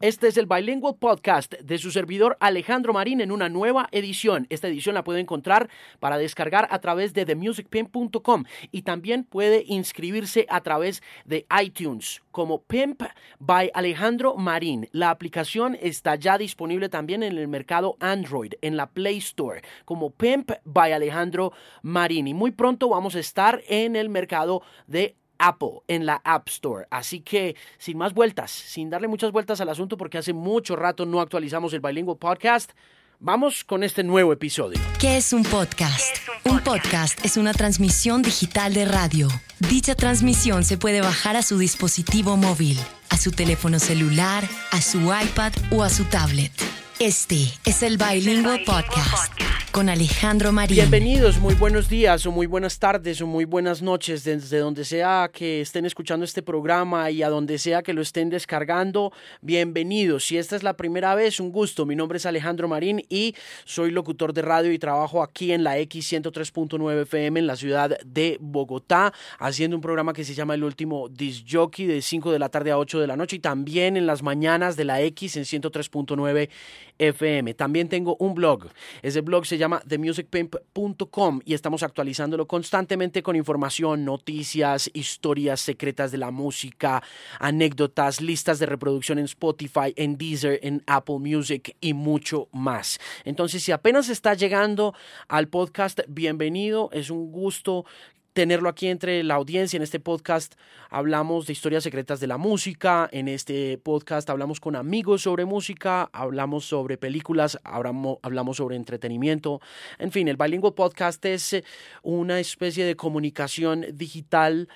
Este es el Bilingual Podcast de su servidor Alejandro Marín en una nueva edición. Esta edición la puede encontrar para descargar a través de themusicpimp.com y también puede inscribirse a través de iTunes como Pimp by Alejandro Marín. La aplicación está ya disponible también en el mercado Android, en la Play Store, como Pimp by Alejandro Marín. Y muy pronto vamos a estar en el mercado de Apple en la App Store. Así que sin más vueltas, sin darle muchas vueltas al asunto porque hace mucho rato no actualizamos el Bilingual Podcast, vamos con este nuevo episodio. ¿Qué es un podcast? un, podcast? es una transmisión digital de radio. Dicha transmisión se puede bajar a su dispositivo móvil, a su teléfono celular, a su iPad o a su tablet. Este es el Bilingual Podcast con Alejandro Marín. Bienvenidos, muy buenos días o muy buenas tardes o muy buenas noches desde donde sea que estén escuchando este programa y a donde sea que lo estén descargando. Bienvenidos. Si esta es la primera vez, un gusto. Mi nombre es Alejandro Marín y soy locutor de radio y trabajo aquí en la X103.9 FM en la ciudad de Bogotá, haciendo un programa que se llama El Último Disc Jockey de 5 de la tarde a 8 de la noche y también en las mañanas de la X en 103.9 FM. También tengo un blog. Ese blog se llama themusicpimp.com y estamos actualizándolo constantemente con información, noticias, historias secretas de la música, anécdotas, listas de reproducción en Spotify, en Deezer, en Apple Music y mucho más. Entonces, si apenas está llegando al podcast, bienvenido. Es un gusto tenerlo aquí entre la audiencia. En este podcast hablamos de historias secretas de la música, en este podcast hablamos con amigos sobre música, hablamos sobre películas, hablamos sobre entretenimiento. En fin, el Bilingual Podcast es eh, una especie de comunicación digital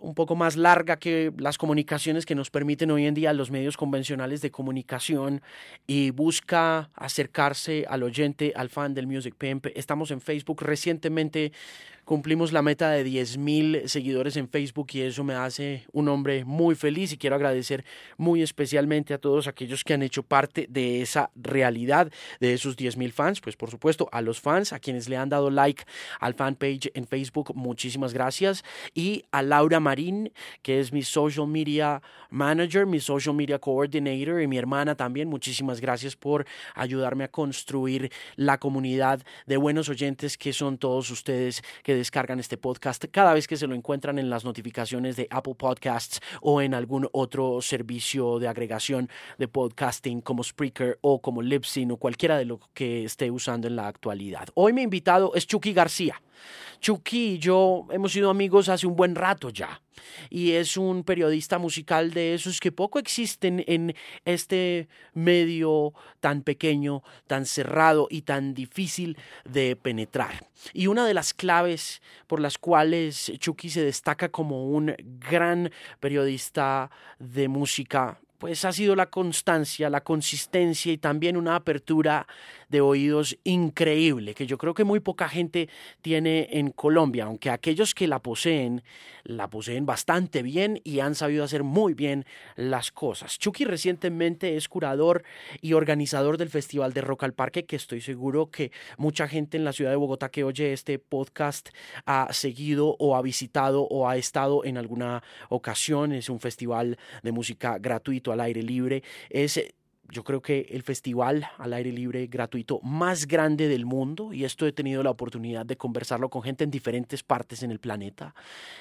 un poco más larga que las comunicaciones que nos permiten hoy en día los medios convencionales de comunicación y busca acercarse al oyente, al fan del Music Pimp. Estamos en Facebook recientemente cumplimos la meta de 10.000 seguidores en Facebook y eso me hace un hombre muy feliz y quiero agradecer muy especialmente a todos aquellos que han hecho parte de esa realidad de esos 10.000 fans, pues por supuesto a los fans, a quienes le han dado like al fanpage en Facebook, muchísimas gracias. Y a Laura Marín, que es mi social media manager, mi social media coordinator y mi hermana también, muchísimas gracias por ayudarme a construir la comunidad de buenos oyentes que son todos ustedes que descargan este podcast cada vez que se lo encuentran en las notificaciones de Apple Podcasts o en algún otro servicio de agregación de podcasting como Spreaker o como Libsyn o cualquiera de lo que esté usando en la actualidad. Hoy mi invitado es Chucky García. Chucky y yo hemos sido amigos hace un buen rato ya y es un periodista musical de esos que poco existen en este medio tan pequeño, tan cerrado y tan difícil de penetrar. Y una de las claves por las cuales Chucky se destaca como un gran periodista de música pues ha sido la constancia, la consistencia y también una apertura de oídos increíble que yo creo que muy poca gente tiene en Colombia, aunque aquellos que la poseen, la poseen bastante bien y han sabido hacer muy bien las cosas. Chucky recientemente es curador y organizador del Festival de Rock al Parque, que estoy seguro que mucha gente en la ciudad de Bogotá que oye este podcast ha seguido o ha visitado o ha estado en alguna ocasión. Es un festival de música gratuito al aire libre. Es yo creo que el festival al aire libre gratuito más grande del mundo y esto he tenido la oportunidad de conversarlo con gente en diferentes partes en el planeta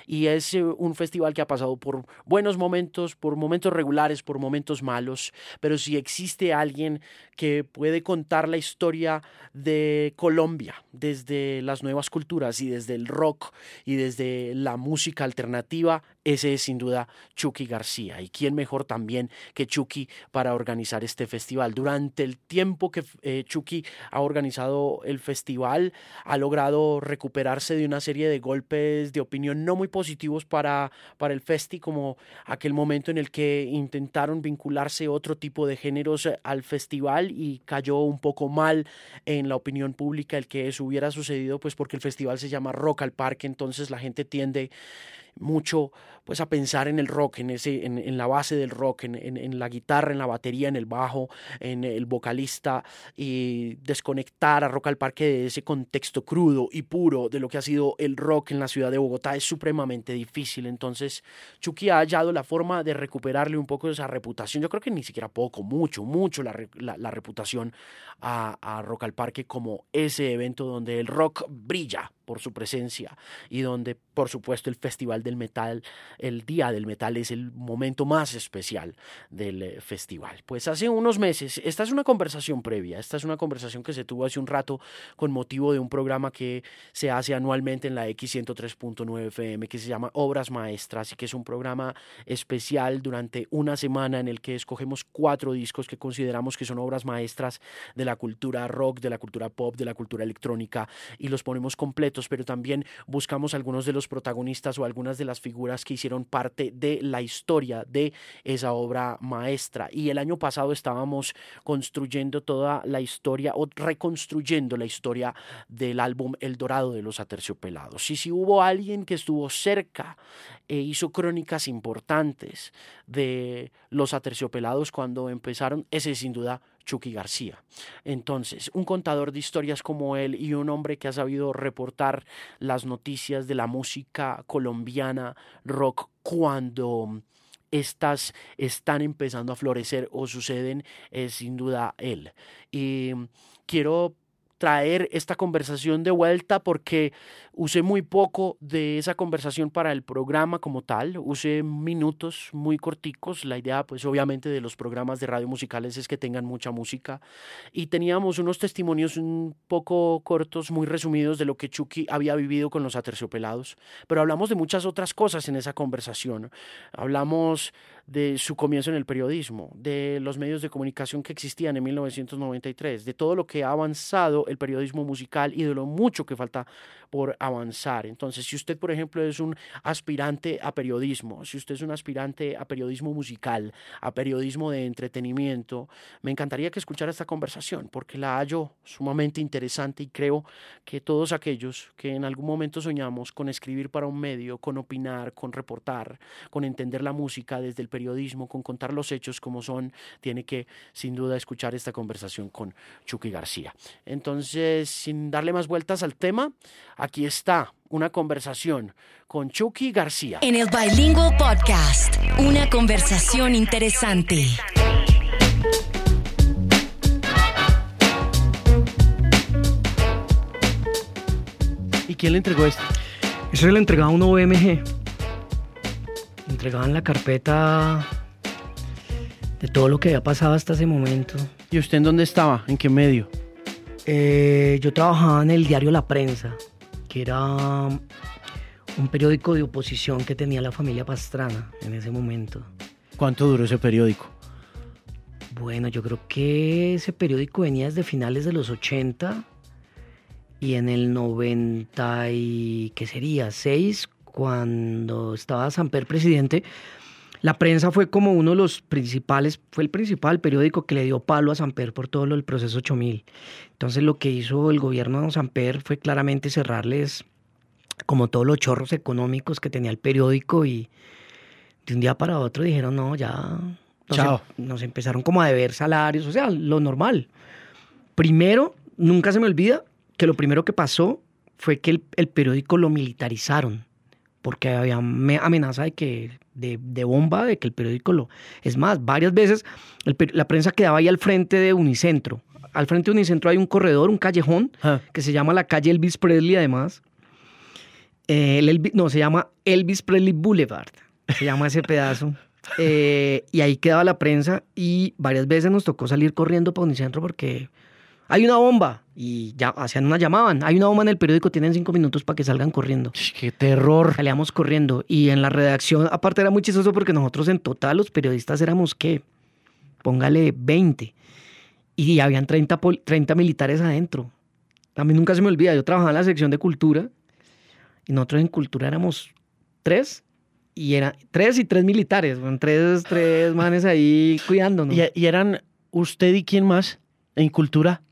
y es eh, un festival que ha pasado por buenos momentos, por momentos regulares, por momentos malos, pero si existe alguien que puede contar la historia de Colombia desde las nuevas culturas y desde el rock y desde la música alternativa, ese es sin duda Chucky García. ¿Y quién mejor también que Chucky para organizar este festival? Durante el tiempo que eh, Chucky ha organizado el festival, ha logrado recuperarse de una serie de golpes de opinión no muy positivos para, para el festi, como aquel momento en el que intentaron vincularse otro tipo de géneros al festival y cayó un poco mal en la opinión pública el que eso hubiera sucedido, pues porque el festival se llama Rock al Parque, entonces la gente tiende mucho pues a pensar en el rock, en, ese, en, la base del rock, en, la guitarra, en la batería, en el bajo, en el vocalista y desconectar a Rock al Parque de ese contexto crudo y puro de lo que ha sido el rock en la ciudad de Bogotá es supremamente difícil. Entonces Chucky ha hallado la forma de recuperarle un poco esa reputación. Yo creo que ni siquiera poco, mucho, mucho la, reputación a, a Rock al Parque como ese evento donde el rock brilla por su presencia y donde por supuesto el Festival del Metal, el Día del Metal es el momento más especial del eh, festival. Pues hace unos meses, esta es una conversación previa, esta es una conversación que se tuvo hace un rato con motivo de un programa que se hace anualmente en la X103.9 FM que se llama Obras Maestras y que es un programa especial durante una semana en el que escogemos cuatro discos que consideramos que son obras maestras de la cultura rock, de la cultura pop, de la cultura electrónica y los ponemos completos pero también buscamos algunos de los protagonistas o algunas de las figuras que hicieron parte de la historia de esa obra maestra. Y el año pasado estábamos construyendo toda la historia o reconstruyendo la historia del álbum El Dorado de los Aterciopelados. Y si hubo alguien que estuvo cerca e hizo crónicas importantes de los Aterciopelados cuando empezaron, ese sin duda Chucky García. Entonces, un contador de historias como él y un hombre que ha sabido reportar las noticias de la música colombiana rock cuando estas están empezando a florecer o suceden es sin duda él. Y quiero traer esta conversación de vuelta porque usé muy poco de esa conversación para el programa como tal, usé minutos muy corticos, la idea pues obviamente de los programas de radio musicales es que tengan mucha música. Y teníamos unos testimonios un poco cortos, muy resumidos de lo que Chucky había vivido con los aterciopelados, pero hablamos de muchas otras cosas en esa conversación, hablamos de su comienzo en el periodismo, de los medios de comunicación que existían en 1993, de todo lo que ha avanzado el periodismo musical y de lo mucho que falta por avanzar. Entonces, si usted, por ejemplo, es un aspirante a periodismo, si usted es un aspirante a periodismo musical, a periodismo de entretenimiento, me encantaría que escuchara esta conversación porque la hallo sumamente interesante y creo que todos aquellos que en algún momento soñamos con escribir para un medio, con opinar, con reportar, con entender la música desde el periodismo, con contar los hechos como son, tiene que sin duda escuchar esta conversación con Chucky García. Entonces, sin darle más vueltas al tema, aquí está una conversación con Chucky García. En el Bilingual Podcast, una conversación interesante. ¿Y quién le entregó esto? Eso se lo entregaba a un OMG entregaban la carpeta de todo lo que había pasado hasta ese momento. ¿Y usted en dónde estaba? ¿En qué medio? Eh, yo trabajaba en el diario La Prensa, que era un periódico de oposición que tenía la familia Pastrana en ese momento. ¿Cuánto duró ese periódico? Bueno, yo creo que ese periódico venía desde finales de los 80 y en el 90 y, ¿qué sería? 6 cuando estaba Samper presidente, la prensa fue como uno de los principales, fue el principal periódico que le dio palo a Samper por todo lo del proceso 8000. Entonces lo que hizo el gobierno de Samper fue claramente cerrarles como todos los chorros económicos que tenía el periódico y de un día para otro dijeron, no, ya nos, Chao. Em, nos empezaron como a deber salarios, o sea, lo normal. Primero, nunca se me olvida que lo primero que pasó fue que el periódico lo militarizaron porque había amenaza de que de, bomba, de que el periódico lo... Es más, varias veces la prensa quedaba ahí al frente de Unicentro. Al frente de Unicentro hay un corredor, un callejón, ah. que se llama la calle Elvis Presley además. Eh, no, se llama Elvis Presley Boulevard, se llama ese pedazo. Eh, y ahí quedaba la prensa y varias veces nos tocó salir corriendo para Unicentro porque hay una bomba. Y ya hacían una llamaban. Hay una bomba en el periódico, tienen cinco minutos para que salgan corriendo. ¡Qué terror! Salíamos corriendo. Y en la redacción, aparte era muy chistoso porque nosotros en total, los periodistas éramos, ¿qué? Póngale 20. Y habían 30, 30 militares adentro. A mí nunca se me olvida, yo trabajaba en la sección de cultura. Y nosotros en cultura éramos tres. Y eran tres y tres militares. Tres, tres manes ahí cuidándonos. ¿Y, ¿Y eran usted y quién más en cultura?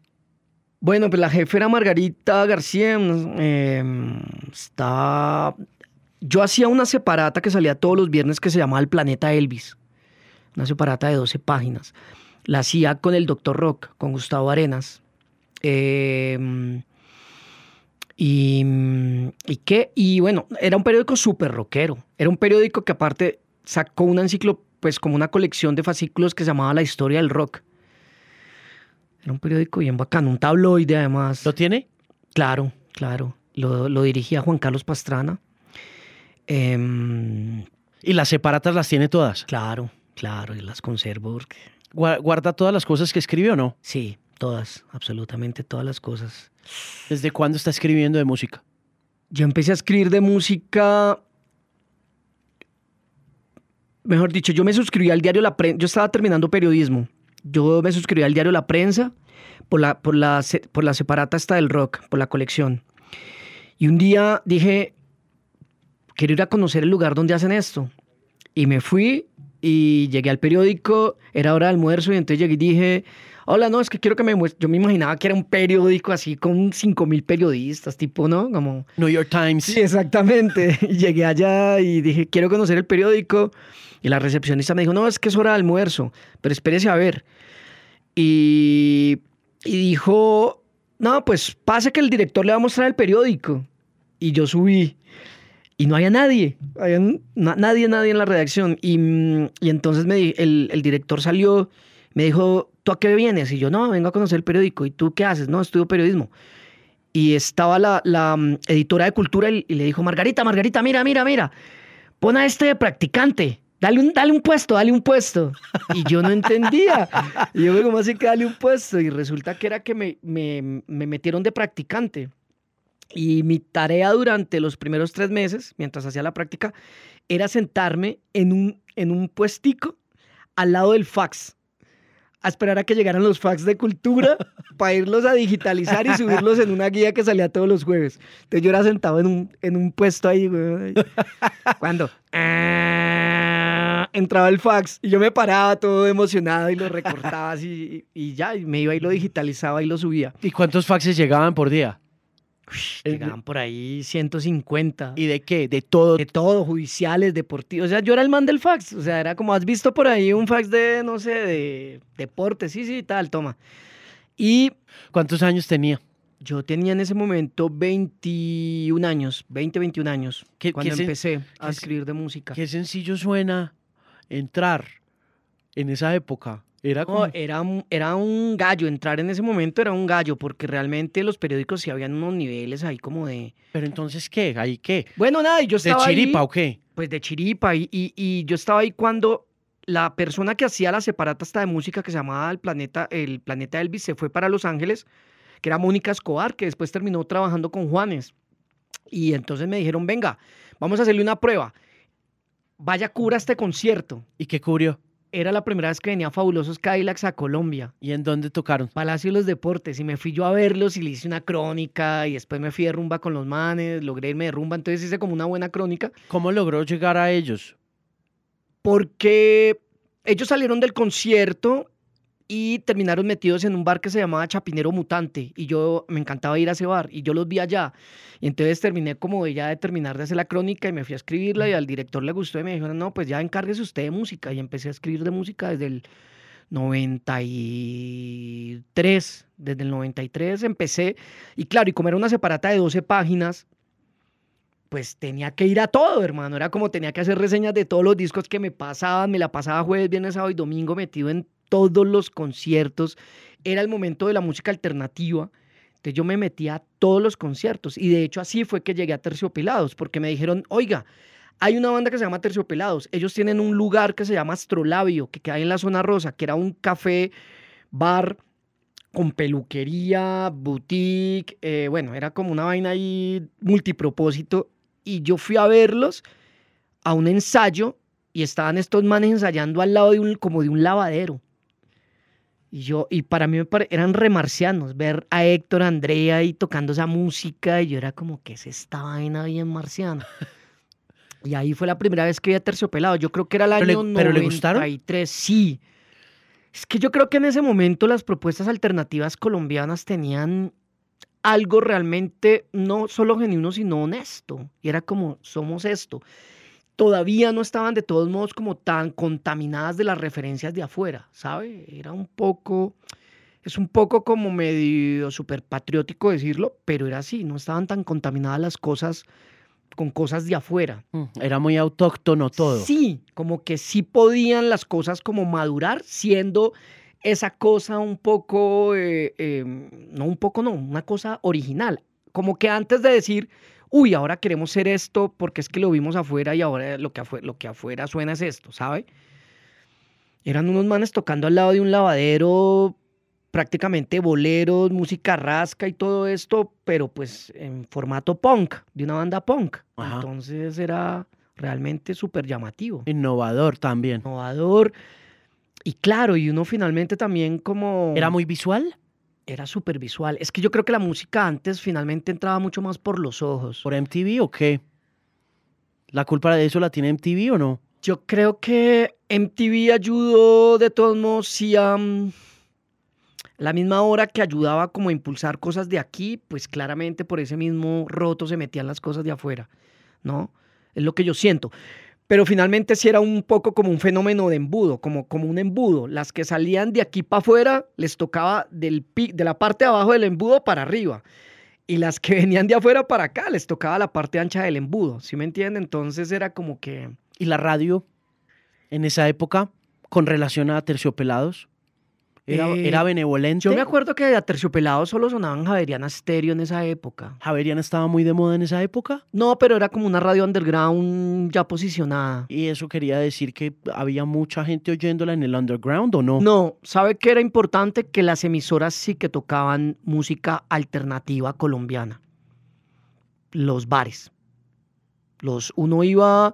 Bueno, pues la jefe era Margarita García. Eh, está yo hacía una separata que salía todos los viernes que se llamaba El Planeta Elvis. Una separata de 12 páginas. La hacía con el Dr. Rock, con Gustavo Arenas. Eh, y, y qué, y bueno, era un periódico súper rockero. Era un periódico que aparte sacó una enciclo, pues como una colección de fascículos que se llamaba La Historia del Rock. Era un periódico bien bacano, un tabloide además. ¿Lo tiene? Claro, claro. Lo, lo dirigía Juan Carlos Pastrana. Em, ¿Y las separatas las tiene todas? claro, claro, y las conservo porque... Gua- ¿Guarda todas las cosas que escribió o no? Sí, todas, absolutamente todas las cosas. ¿Desde cuándo está escribiendo de música? Yo empecé a escribir de música. Mejor dicho, yo me suscribí al diario La Prensa. Yo estaba terminando periodismo. Yo me suscribí al diario La Prensa por la, por la, por la separata esta del rock, por la colección. Y un día dije, quiero ir a conocer el lugar donde hacen esto. Y me fui y llegué al periódico, era hora de almuerzo y entonces llegué y dije, hola, no, es que quiero que me muestre. Yo me imaginaba que era un periódico así con 5 mil periodistas, tipo, ¿no? Como... New York Times. Sí, exactamente. Llegué allá y dije, quiero conocer el periódico. Y la recepcionista me dijo, no, es que es hora de almuerzo, pero espérese a ver. Y, y dijo, no, pues pase que el director le va a mostrar el periódico. Y yo subí. Y no había nadie, había na- nadie, nadie en la redacción. Y, y entonces me, el, el director salió, me dijo, ¿tú a qué vienes? Y yo, no, vengo a conocer el periódico. ¿Y tú qué haces? No, estudio periodismo. Y estaba la, la, mm, editora de cultura y, le dijo, Margarita, Margarita, mira, mira, mira, pon a este practicante. Dale un, dale un puesto, dale un puesto. Y yo no entendía. Y yo, ¿cómo así que dale un puesto? Y resulta que era que me, me, me metieron de practicante. Y mi tarea durante los primeros tres meses, mientras hacía la práctica, era sentarme en un, en un puestico al lado del fax, a esperar a que llegaran los fax de cultura para irlos a digitalizar y subirlos en una guía que salía todos los jueves. Entonces yo era sentado en un, en un puesto ahí. Cuando ah, entraba el fax y yo me paraba todo emocionado y lo recortaba así y, y ya, y me iba y lo digitalizaba y lo subía. ¿Y cuántos faxes llegaban por día? Llegaban por ahí 150. ¿Y de qué? De todo. de todo, judiciales, deportivos. O sea, yo era el man del fax. O sea, era como, has visto por ahí un fax de, no sé, de deporte. Sí, sí, tal, toma. Y ¿Cuántos años tenía? yo tenía en ese momento 21 años, 20, 21 años, ¿Qué- cuando qué empecé a escribir de música. Qué sencillo suena entrar en esa época. Era No, como... era, un, era un gallo, entrar en ese momento era un gallo, porque realmente los periódicos sí habían unos niveles ahí como de... Pero entonces, ¿qué? ¿Ahí qué? Bueno, nada, y yo ¿De estaba chiripa ahí, o qué? Pues de chiripa, y, y, y yo estaba ahí cuando la persona que hacía la separata hasta de música que se llamaba El Planeta, el Planeta Elvis se fue para Los Ángeles, que era Mónica Escobar, que después terminó trabajando con Juanes. Y entonces me dijeron, venga, vamos a hacerle una prueba. Vaya, cura este concierto. ¿Y qué cubrió? Era la primera vez que venía Fabulosos Cadillacs a Colombia. ¿Y en dónde tocaron? Palacio de los Deportes y me fui yo a verlos y le hice una crónica y después me fui de rumba con los manes, logré irme de rumba, entonces hice como una buena crónica ¿Cómo logró llegar a ellos? porque ellos salieron del concierto y terminaron metidos en un bar que se llamaba Chapinero Mutante y yo me encantaba ir a ese bar y yo los vi allá y entonces terminé como ya de terminar de hacer la crónica y me fui a escribirla y al director le gustó y me dijeron no pues ya encárguese usted de música y empecé a escribir de música desde el 93 desde el 93 empecé y claro y como era una separata de 12 páginas pues tenía que ir a todo, hermano. Era como tenía que hacer reseñas de todos los discos que me pasaban. Me la pasaba jueves, viernes, sábado y domingo metido en todos los conciertos. Era el momento de la música alternativa. Entonces yo me metía a todos los conciertos. Y de hecho así fue que llegué a Terciopelados, porque me dijeron, oiga, hay una banda que se llama Terciopelados. Ellos tienen un lugar que se llama Astrolabio, que queda en la zona rosa, que era un café, bar con peluquería, boutique, eh, bueno, era como una vaina ahí multipropósito. Y yo fui a verlos a un ensayo y estaban estos manes ensayando al lado de un, como de un lavadero. Y yo, y para mí eran remarcianos, ver a Héctor, a Andrea ahí tocando esa música, y yo era como, que es esta vaina bien marciana? Y ahí fue la primera vez que vi a Terciopelado. Yo creo que era el ¿Pero le- año pero le gustaron? 93, sí. Es que yo creo que en ese momento las propuestas alternativas colombianas tenían algo realmente no solo genuino, sino honesto. Y era como, somos esto. Todavía no estaban de todos modos como tan contaminadas de las referencias de afuera, ¿sabe? Era un poco, es un poco como medio súper patriótico decirlo, pero era así, no estaban tan contaminadas las cosas con cosas de afuera. Mm, era muy autóctono todo. Sí, como que sí podían las cosas como madurar siendo esa cosa un poco, eh, em, no un poco, no, una cosa original. Como que antes de decir, uy, ahora queremos ser esto porque es que lo vimos afuera y ahora lo que afuera, lo que afuera suena es esto, ¿sabe? Eran unos manes tocando al lado de un lavadero prácticamente boleros, música rasca y todo esto, pero pues en formato punk, de una banda punk. Entonces era realmente súper llamativo. Innovador también. Innovador. Y claro, y uno finalmente también como... ¿Era muy visual? Era súper visual. Es que yo creo que la música antes finalmente entraba mucho más por los ojos. ¿Por MTV o qué? ¿La culpa de eso la tiene MTV o no? Yo creo que MTV ayudó de todos modos sí a... La misma hora que ayudaba como a impulsar cosas de aquí, pues claramente por ese mismo roto se metían las cosas de afuera, ¿no? Es lo que yo siento. Pero finalmente sí era un poco como un fenómeno de embudo, como, como un embudo. Las que salían de aquí para afuera les tocaba del, de la parte de abajo del embudo para arriba. Y las que venían de afuera para acá les tocaba la parte ancha del embudo, ¿sí me entienden? Entonces era como que... ¿Y la radio en esa época con relación a terciopelados? Era, era, eh, benevolente. Yo me acuerdo que a Terciopelado solo sonaban Javeriana Stereo en esa época. ¿Javeriana estaba muy de moda en esa época? No, pero era como una radio underground ya posicionada. ¿Y eso quería decir que había mucha gente oyéndola en el underground o no? No, ¿sabe qué era importante? Que las emisoras sí que tocaban música alternativa colombiana. Los bares. Los, uno iba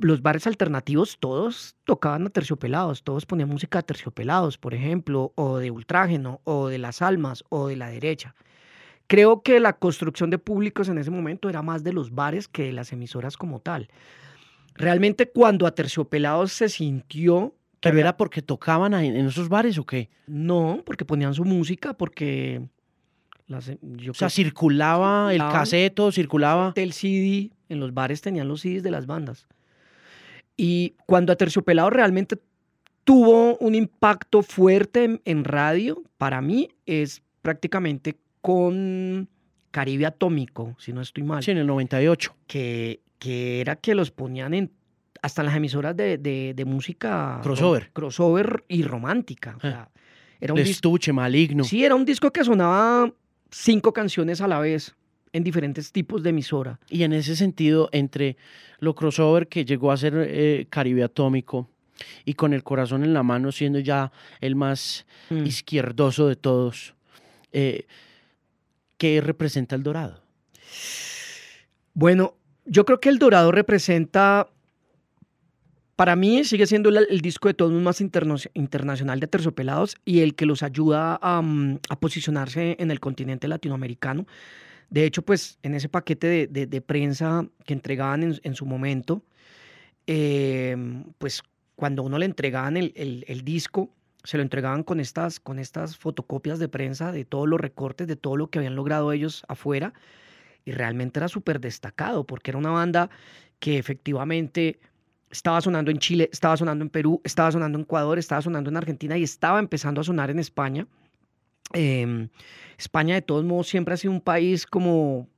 los bares alternativos todos tocaban a terciopelados, todos ponían música a terciopelados, por ejemplo, o de ultrágeno, o de las almas, o de la derecha. Creo que la construcción de públicos en ese momento era más de los bares que de las emisoras como tal. Realmente cuando a terciopelados se sintió... ¿Pero era porque tocaban en esos bares o qué? No, porque ponían su música, porque... o sea, circulaba el caseto, circulaba... El CD, en los bares tenían los CDs de las bandas. Y cuando Aterciopelado realmente tuvo un impacto fuerte en, radio, para mí es prácticamente con Caribe Atómico, si no estoy mal. Sí, en el 98. Que, que era que los ponían en hasta las emisoras de, música crossover. crossover y romántica. Ah. era un estuche maligno. Sí, era un disco que sonaba cinco canciones a la vez en diferentes tipos de emisora. Y en ese sentido, entre lo crossover que llegó a ser eh, Caribe Atómico y con el corazón en la mano siendo ya el más mm. izquierdoso de todos, eh, ¿qué representa el Dorado? Bueno, yo creo que el Dorado representa, para mí sigue siendo el, disco de todos más internacional de Terciopelados y el que los ayuda a, mm, a posicionarse en el continente latinoamericano. De hecho, pues en ese paquete de, prensa que entregaban en, su momento, em, pues cuando uno le entregaban el, disco, se lo entregaban con estas, con estas fotocopias de prensa de todos los recortes, de todo lo que habían logrado ellos afuera. Y realmente era súper destacado, porque era una banda que efectivamente estaba sonando en Chile, estaba sonando en Perú, estaba sonando en Ecuador, estaba sonando en Argentina y estaba empezando a sonar en España. Em, España de todos modos siempre ha sido un país como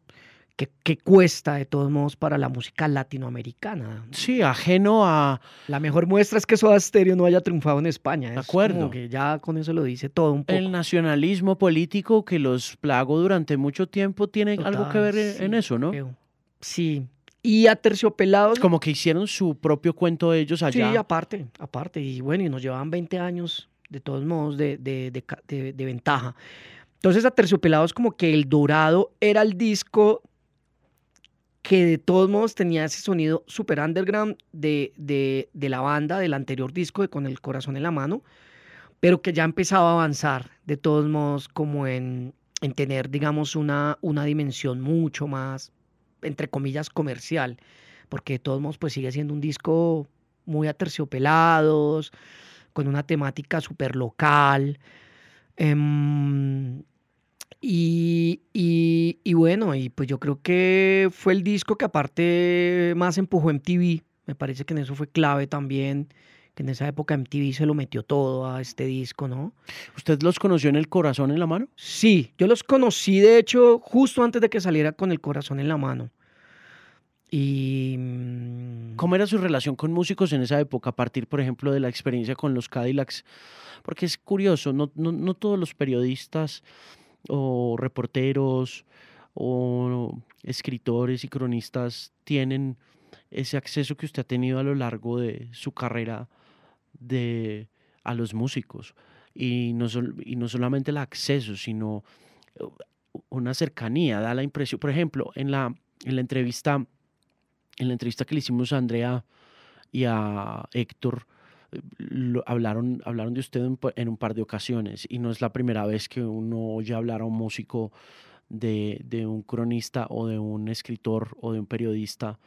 que, cuesta de todos modos para la música latinoamericana. Sí, ajeno a... La mejor muestra es que Soda Stereo no haya triunfado en España. De acuerdo. que ya con eso lo dice todo un poco. El nacionalismo político que los plagó durante mucho tiempo tiene algo que ver en eso, ¿no? Sí. Y a Terciopelados... Como que hicieron su propio cuento ellos allá. Sí, aparte, aparte. Y bueno, y nos llevaban 20 años de todos modos, de, de, ventaja. Entonces, a Terciopelados, como que el dorado era el disco que de todos modos tenía ese sonido super underground de, de, la banda del anterior disco de Con el Corazón en la Mano, pero que ya empezaba a avanzar de todos modos como en, en tener, digamos, una, una dimensión mucho más, entre comillas, comercial, porque de todos modos pues sigue siendo un disco muy Y, y, bueno, y pues yo creo que fue el disco que aparte más empujó MTV. Me parece que en eso fue clave también, que en esa época MTV se lo metió todo a este disco, ¿no? ¿Usted los conoció en el corazón en la mano? Sí, yo los conocí de hecho justo antes de que saliera con el corazón en la mano. Y... Mm, ¿Cómo era su relación con músicos en esa época, a partir, por ejemplo, de la experiencia con los Cadillacs? Porque es curioso, no, no, no todos los periodistas o reporteros o escritores y cronistas tienen ese acceso que usted ha tenido a lo largo de su carrera de, a los músicos. Y no, y no solamente el acceso, sino uh, una cercanía, da la impresión. Por ejemplo, en la, en la entrevista, en la entrevista que le hicimos a Andrea y a Héctor, hablaron, hablaron de usted en, un par de ocasiones y no es la primera vez que uno oye hablar a un músico de, de un cronista o de un escritor o de un periodista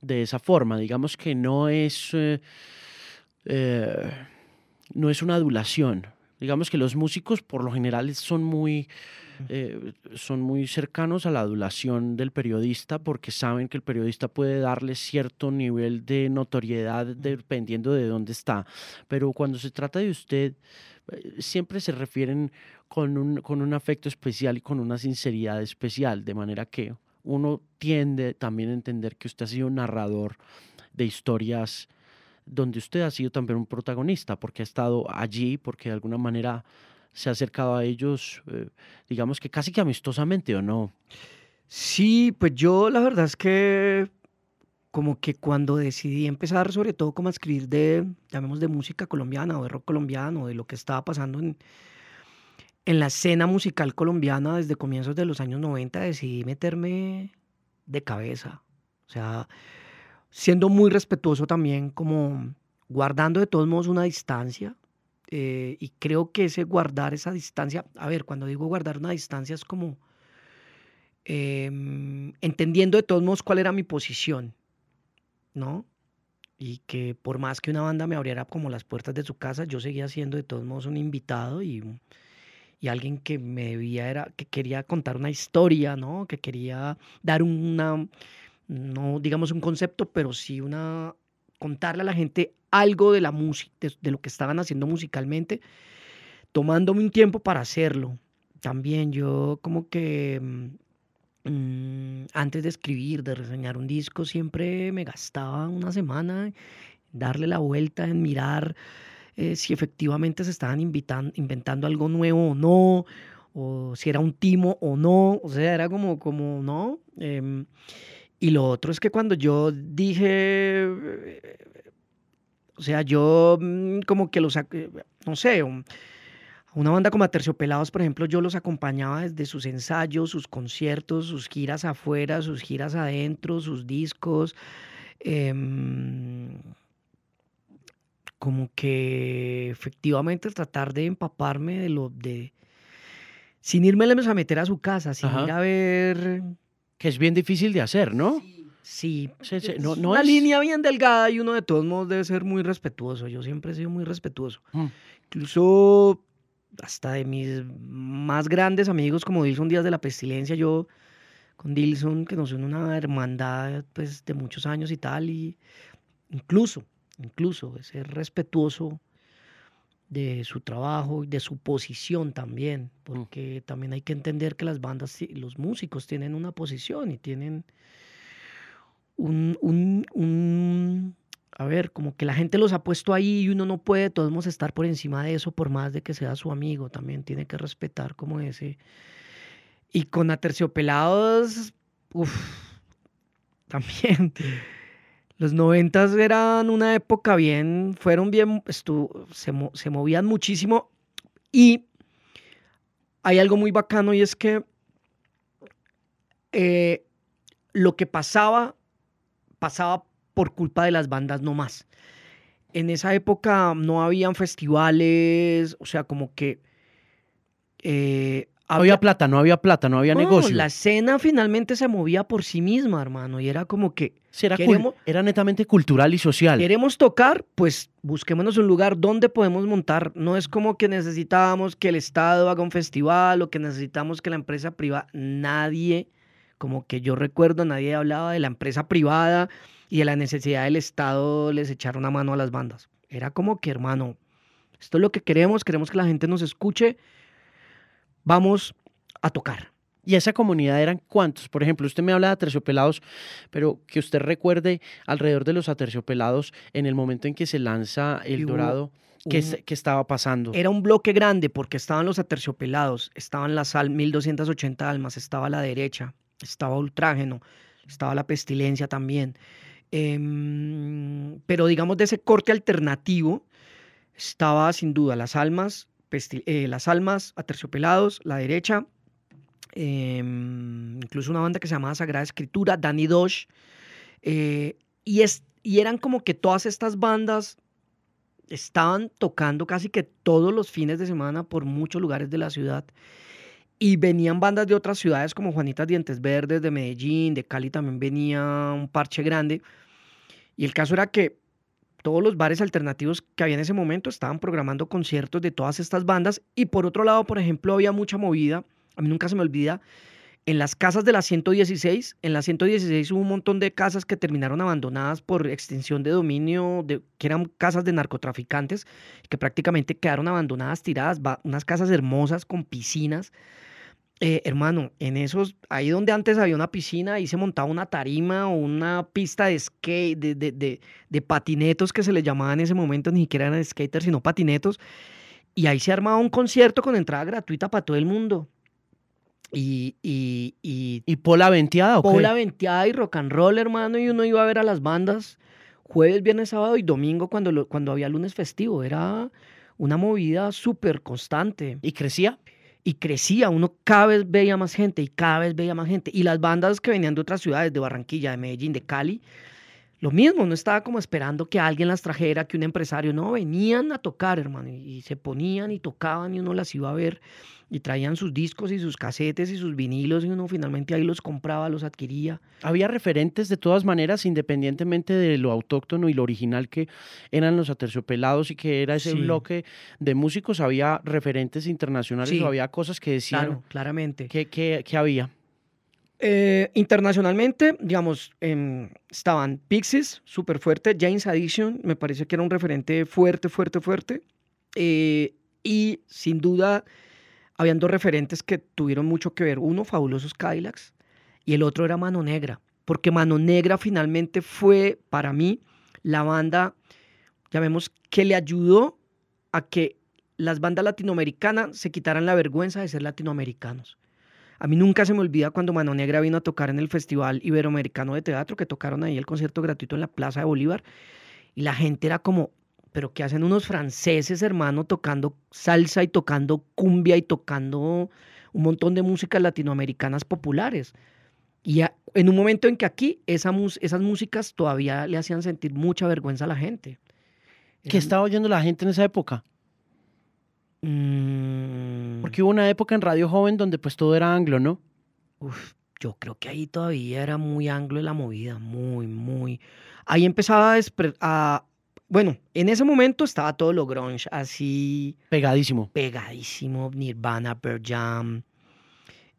de esa forma. Digamos que no es, eh, eh, no es una adulación. Digamos que los músicos por lo general son muy eh, son muy cercanos a la adulación del periodista porque saben que el periodista puede darle cierto nivel de notoriedad dependiendo de dónde está. Pero cuando se trata de usted, eh, siempre se refieren con un, con un afecto especial y con una sinceridad especial, de manera que uno tiende también a entender que usted ha sido narrador de historias donde usted ha sido también un protagonista, porque ha estado allí, porque de alguna manera se ha acercado a ellos, eh, digamos que casi que amistosamente o no. Sí, pues yo la verdad es que como que cuando decidí empezar sobre todo como a escribir de, llamemos de música colombiana o de rock colombiano, de lo que estaba pasando en, en la escena musical colombiana desde comienzos de los años 90, decidí meterme de cabeza. O sea, siendo muy respetuoso también, como guardando de todos modos una distancia, eh, y creo que ese guardar esa distancia, a ver, cuando digo guardar una distancia es como em, entendiendo de todos modos cuál era mi posición, ¿no? Y que por más que una banda me abriera como las puertas de su casa, yo seguía siendo de todos modos un invitado y, y alguien que me debía era, que quería contar una historia, ¿no? Que quería dar una, no digamos un concepto, pero sí una, contarle a la gente algo de la música, de, lo que estaban haciendo musicalmente, tomándome un tiempo para hacerlo. También yo como que mm, mm, antes de escribir, de reseñar un disco, siempre me gastaba una semana darle la vuelta en mirar eh, si efectivamente se estaban inventando algo nuevo o no, o si era un timo o no, o sea, era como, como, ¿no? Em, y lo otro es que cuando yo dije, o sea, yo mm, como que los, no sé, una banda como Terciopelados, por ejemplo, yo los acompañaba desde sus ensayos, sus conciertos, sus giras afuera, sus giras adentro, sus discos. Em, como que efectivamente tratar de empaparme de lo de sin irme a meter a su casa, sin ir a ver que es bien difícil de hacer, ¿no? Sí, sí. No, no una línea bien delgada y uno de todos modos debe ser muy respetuoso. Yo siempre he sido muy respetuoso. Mm. Incluso hasta de mis más grandes amigos como Dilson Díaz de la Pestilencia, yo con Dilson, que nos une una hermandad pues, de muchos años y tal, y incluso, incluso ser respetuoso de su trabajo y de su posición también, mm. porque también hay que entender que las bandas, los músicos tienen una posición y tienen un, un, a ver, como que la gente los ha puesto ahí y uno no puede todos estar por encima de eso por más de que sea su amigo, también tiene que respetar como ese. Y con Aterciopelados, uff, también los noventas eran una época bien, fueron bien, se, se movían muchísimo y hay algo muy bacano y es que eh, lo que pasaba, pasaba por culpa de las bandas no más. En esa época no habían festivales, o sea, como que eh, había, plata, no había plata, no había no, negocio. La escena finalmente se movía por sí misma, hermano, y era como que era, era, netamente cultural y social. Queremos tocar, pues busquémonos un lugar donde podemos montar. No es como que necesitábamos que el Estado haga un festival o que necesitamos que la empresa privada, nadie, como que yo recuerdo, nadie hablaba de la empresa privada y de la necesidad del Estado les echar una mano a las bandas. Era como que, hermano, esto es lo que queremos, queremos que la gente nos escuche vamos a tocar. ¿Y esa comunidad eran cuántos? Por ejemplo, usted me habla de aterciopelados, pero que usted recuerde alrededor de los aterciopelados en el momento en que se lanza El Dorado, ¿qué, estaba pasando? Era un bloque grande porque estaban los aterciopelados, estaban las 1280 almas, estaba la derecha, estaba Ultrágeno, estaba la pestilencia también. Em, pero digamos de ese corte alternativo estaba sin duda las almas, eh, las Almas, Aterciopelados, La Derecha, em, incluso una banda que se llamaba Sagrada Escritura, Danny Dosh, eh, y, es, y eran como que todas estas bandas estaban tocando casi que todos los fines de semana por muchos lugares de la ciudad. Y venían bandas de otras ciudades como Juanitas Dientes Verdes, de Medellín, de Cali también venía un parche grande. Y el caso era que todos los bares alternativos que había en ese momento estaban programando conciertos de todas estas bandas y por otro lado, por ejemplo, había mucha movida, a mí nunca se me olvida, en las casas de la 116, en la 116 hubo un montón de casas que terminaron abandonadas por extinción de dominio, que eran casas de narcotraficantes, que prácticamente quedaron abandonadas, tiradas, unas casas hermosas con piscinas, eh, hermano, en esos, ahí donde antes había una piscina, ahí se montaba una tarima o una pista de skate, de, de, de, patinetos que se les llamaba en ese momento, ni siquiera eran skaters, sino patinetos. Y ahí se armaba un concierto con entrada gratuita para todo el mundo. Y, y, y, ¿Y pola venteada o Pola venteada y rock and roll, hermano, y uno iba a ver a las bandas jueves, viernes, sábado y domingo cuando, cuando había lunes festivo. Era una movida súper constante. ¿Y crecía? Y crecía, uno cada vez veía más gente y cada vez veía más gente. Y las bandas que venían de otras ciudades, de Barranquilla, de Medellín, de Cali, lo mismo, no estaba como esperando que alguien las trajera, que un empresario, no, venían a tocar, hermano, y se ponían y tocaban y uno las iba a ver y traían sus discos y sus casetes y sus vinilos y uno finalmente ahí los compraba, los adquiría. Había referentes de todas maneras, independientemente de lo autóctono y lo original que eran los aterciopelados y que era ese bloque de músicos, había referentes internacionales o había cosas que decían. Claro, claramente. ¿Qué, había? Eh, internacionalmente, digamos, em, estaban Pixies, súper fuerte, James Addiction, me parece que era un referente fuerte, fuerte, fuerte. Eh, y sin duda habían dos referentes que tuvieron mucho que ver. Uno, Fabulosos Cadillacs, y el otro era Mano Negra, porque Mano Negra finalmente fue para mí la banda, ya vemos, que le ayudó a que las bandas latinoamericanas se quitaran la vergüenza de ser latinoamericanos. A mí nunca se me olvida cuando Mano Negra vino a tocar en el Festival Iberoamericano de Teatro, que tocaron ahí el concierto gratuito en la Plaza de Bolívar, y la gente era como, pero ¿qué hacen unos franceses, hermano, tocando salsa y tocando cumbia y tocando un montón de músicas latinoamericanas populares? Y en un momento en que aquí esas músicas todavía le hacían sentir mucha vergüenza a la gente. ¿Qué estaba oyendo la gente en esa época? Mm. Porque hubo una época en Radio Joven donde pues todo era anglo, ¿no? Uf, yo creo que ahí todavía era muy anglo la movida, muy, muy. Ahí empezaba a, bueno, en ese momento estaba todo lo grunge así. Pegadísimo. Pegadísimo. Nirvana, Pearl Jam.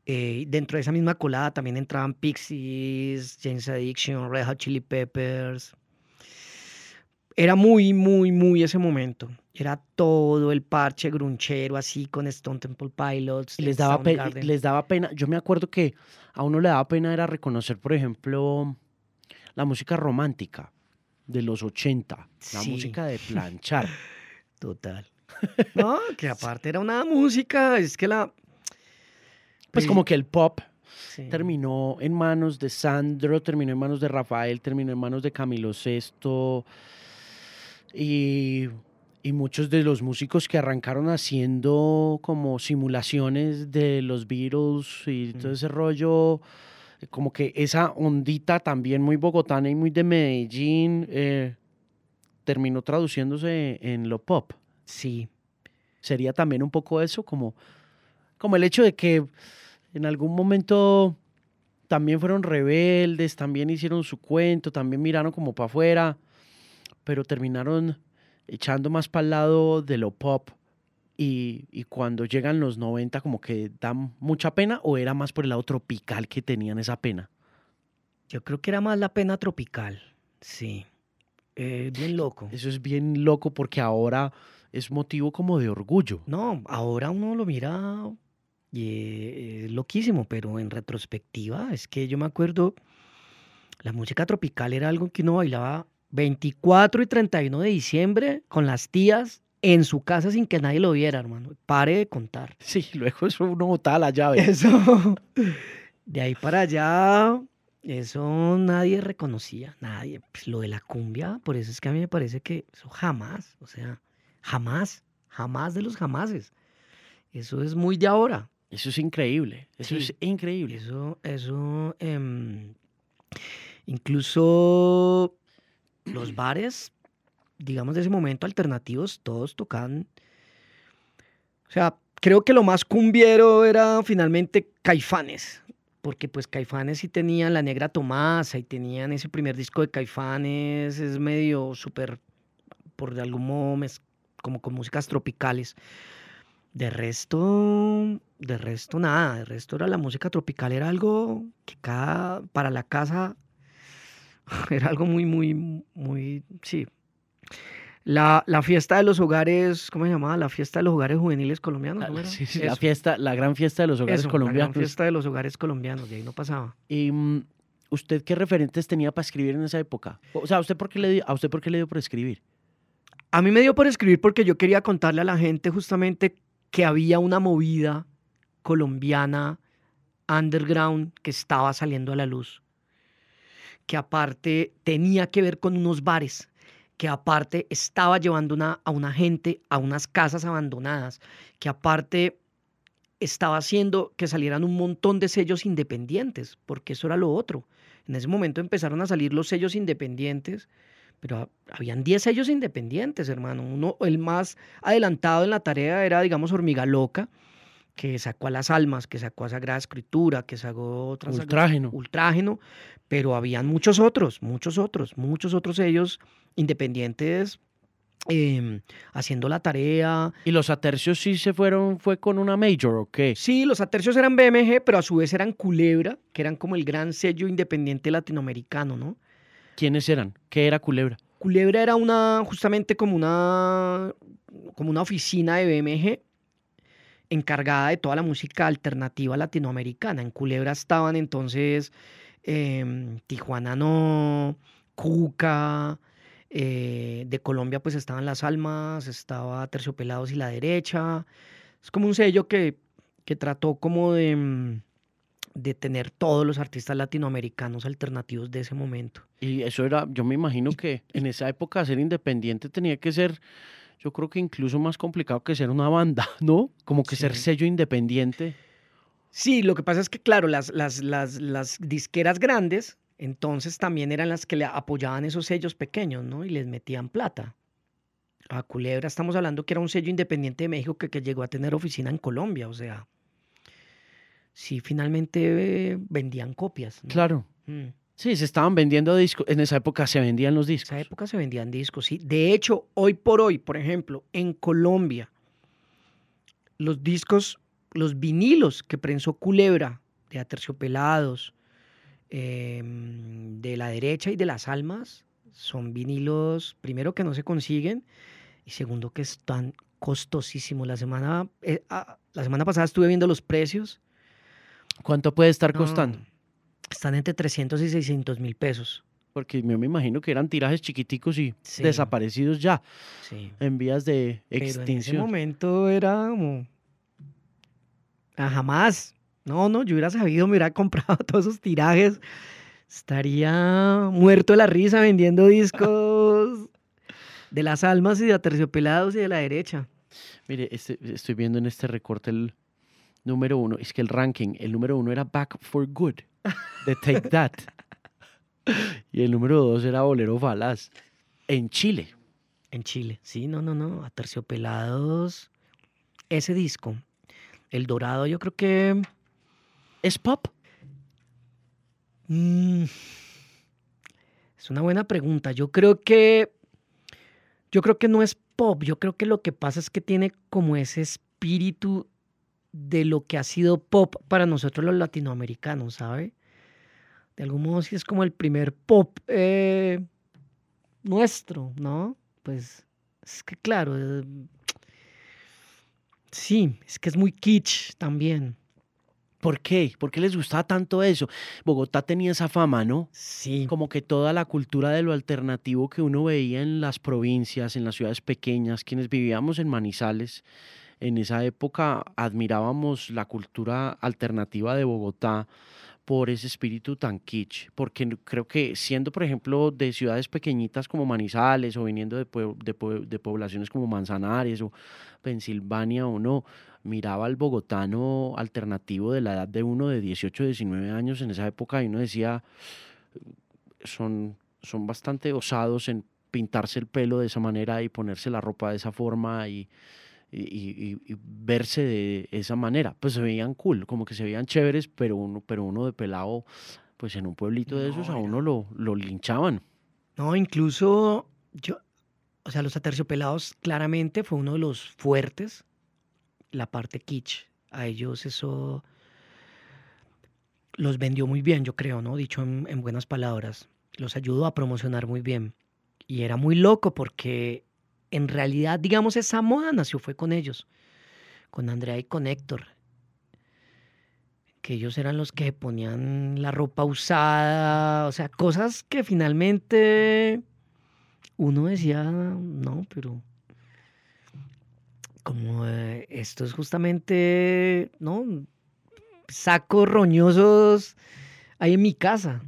Eh, dentro de esa misma colada también entraban Pixies, James Addiction, Red Hot Chili Peppers. Era muy, muy, muy ese momento. Era todo el parche grunchero así con Stone Temple Pilots. les daba, les daba pena. Yo me acuerdo que a uno le daba pena era reconocer, por ejemplo, la música romántica de los 80, la música de planchar. Total. No, que aparte era una música, es que la... Pues como que el pop terminó en manos de Sandro, terminó en manos de Rafael, terminó en manos de Camilo Sesto y, y muchos de los músicos que arrancaron haciendo como simulaciones de los Beatles y todo ese rollo como que esa ondita también muy bogotana y muy de Medellín eh, terminó traduciéndose en lo pop. Sí. Sería también un poco eso, como como el hecho de que en algún momento también fueron rebeldes, también hicieron su cuento, también miraron como para afuera, pero terminaron echando más para el lado de lo pop. Y, y, cuando llegan los 90 como que dan mucha pena o era más por el lado tropical que tenían esa pena? Yo creo que era más la pena tropical, sí. Eh, bien loco. Eso es bien loco porque ahora es motivo como de orgullo. No, ahora uno lo mira y es loquísimo, pero en retrospectiva es que yo me acuerdo, la música tropical era algo que uno bailaba 24 y 31 de diciembre con las tías en su casa sin que nadie lo viera, hermano. Pare de contar. Sí, luego eso uno botaba la llave. Eso. De ahí para allá, eso nadie reconocía, nadie. Pues lo de la cumbia, por eso es que a mí me parece que eso jamás, o sea, jamás, jamás de los jamases. Eso es muy de ahora. Eso es increíble, eso Sí. es increíble. Eso, eso, em, incluso los bares, digamos de ese momento alternativos, todos tocaban. O sea, creo que lo más cumbiero era finalmente Caifanes, porque pues Caifanes sí tenían La Negra Tomasa y tenían ese primer disco de Caifanes, es medio súper, por algún modo, como con músicas tropicales. De resto, de resto nada, de resto era la música tropical, era algo que cada, para la casa, era algo muy, muy, muy, sí. La, la fiesta de los hogares, ¿cómo se llamaba? La fiesta de los hogares juveniles colombianos, La, sí, sí, la fiesta, la gran fiesta de los hogares eso, La colombianos. gran fiesta de los hogares colombianos, de ahí no pasaba. Y, mm, ¿Usted qué referentes tenía para escribir en esa época? O sea, ¿a usted por qué le dio, ¿a usted por qué le dio por escribir? A mí me dio por escribir porque yo quería contarle a la gente justamente que había una movida colombiana underground que estaba saliendo a la luz, que aparte tenía que ver con unos bares, que aparte estaba llevando a una gente a unas casas abandonadas, que aparte estaba haciendo que salieran un montón de sellos independientes, porque eso era lo otro. En ese momento empezaron a salir los sellos independientes, pero ha- habían 10 sellos independientes, hermano. Uno, el más adelantado en la tarea era, digamos, Hormiga Loca, que sacó a Las Almas, que sacó a Sagrada Escritura, que sacó otras Ultrágeno. Ultrágeno, pero habían muchos otros, muchos otros, muchos otros sellos independientes em, haciendo la tarea. ¿Y los atercios sí se fueron, fue con una major o qué? Sí, los atercios eran BMG, pero a su vez eran Culebra, que eran como el gran sello independiente latinoamericano, ¿no? ¿Quiénes eran? ¿Qué era Culebra? Culebra era una, justamente como una, como una oficina de BMG encargada de toda la música alternativa latinoamericana. En Culebra estaban entonces em, Tijuana No, Cuca, eh, de Colombia pues estaban Las Almas, estaba Terciopelados y La Derecha. Es como un sello que, que trató como de, mm, de tener todos los artistas latinoamericanos alternativos de ese momento. Y eso era, yo me imagino que en esa época ser independiente tenía que ser, yo creo que incluso más complicado que ser una banda, ¿no? Como que ser sello independiente. Sí, lo que pasa es que, claro, las, las, las, las disqueras grandes, entonces también eran las que le apoyaban esos sellos pequeños, ¿no? Y les metían plata. A Culebra estamos hablando que era un sello independiente de México que, que llegó a tener oficina en Colombia, o sea, sí, finalmente eh, vendían copias. ¿no? Claro. Mm. Sí, se estaban vendiendo discos. En esa época se vendían los En discos. esa época se vendían discos, sí. De hecho, hoy por hoy, por ejemplo, en Colombia, los discos, los vinilos que prensó Culebra de Aterciopelados, em, de la derecha y de las almas, son vinilos, primero que no se consiguen y segundo que están costosísimos. La semana, eh, ah, la semana pasada estuve viendo los precios. ¿Cuánto puede estar No, costando? Están entre 300 y 600 mil pesos. Porque yo me imagino que eran tirajes chiquiticos y Sí. desaparecidos ya, Sí. en vías de Pero en ese extinción. momento era como. Ah, jamás. No, no, yo hubiera sabido, me hubiera comprado todos esos tirajes. Estaría muerto de la risa vendiendo discos de las almas y de aterciopelados y de la derecha. Mire, este- estoy viendo en este recorte el número uno. Es que el ranking, el número uno era Back for Good, de Take That. y el número dos era Bolero Balas, en Chile. En Chile. Sí, no, no, no. Aterciopelados. Ese disco El Dorado yo creo que... ¿Es pop? Mm, es una buena pregunta. Yo creo que... Yo creo que no es pop. Yo creo que lo que pasa es que tiene como ese espíritu de lo que ha sido pop para nosotros los latinoamericanos, ¿sabe? De algún modo sí es como el primer pop eh, nuestro, ¿no? Pues es que claro, eh, sí, es que es muy kitsch también. ¿Por qué? ¿Por qué les gustaba tanto eso? Bogotá tenía esa fama, ¿no? Sí. Como que toda la cultura de lo alternativo que uno veía en las provincias, en las ciudades pequeñas, quienes vivíamos en Manizales, en esa época admirábamos la cultura alternativa de Bogotá por ese espíritu tan kitsch, porque creo que siendo, por ejemplo, de ciudades pequeñitas como Manizales o viniendo de, de, poblaciones como Manzanares o Pensilvania o no, miraba al bogotano alternativo de la edad de uno de 18, 19 años en esa época y uno decía, son, son bastante osados en pintarse el pelo de esa manera y ponerse la ropa de esa forma y y, verse de esa manera. Pues se veían cool, como que se veían chéveres, pero uno, pero uno de pelado, pues en un pueblito de esos a uno lo, lo linchaban. No, incluso yo, o sea, los aterciopelados claramente fue uno de los fuertes, la parte kitsch. A ellos eso los vendió muy bien, yo creo, ¿no? Dicho en, en buenas palabras. Los ayudó a promocionar muy bien. Y era muy loco porque en realidad, digamos, esa moda nació fue con ellos, con Andrea y con Héctor, que ellos eran los que ponían la ropa usada, o sea, cosas que finalmente uno decía, no, pero como eh, esto es justamente, ¿no? Sacos roñosos ahí en mi casa.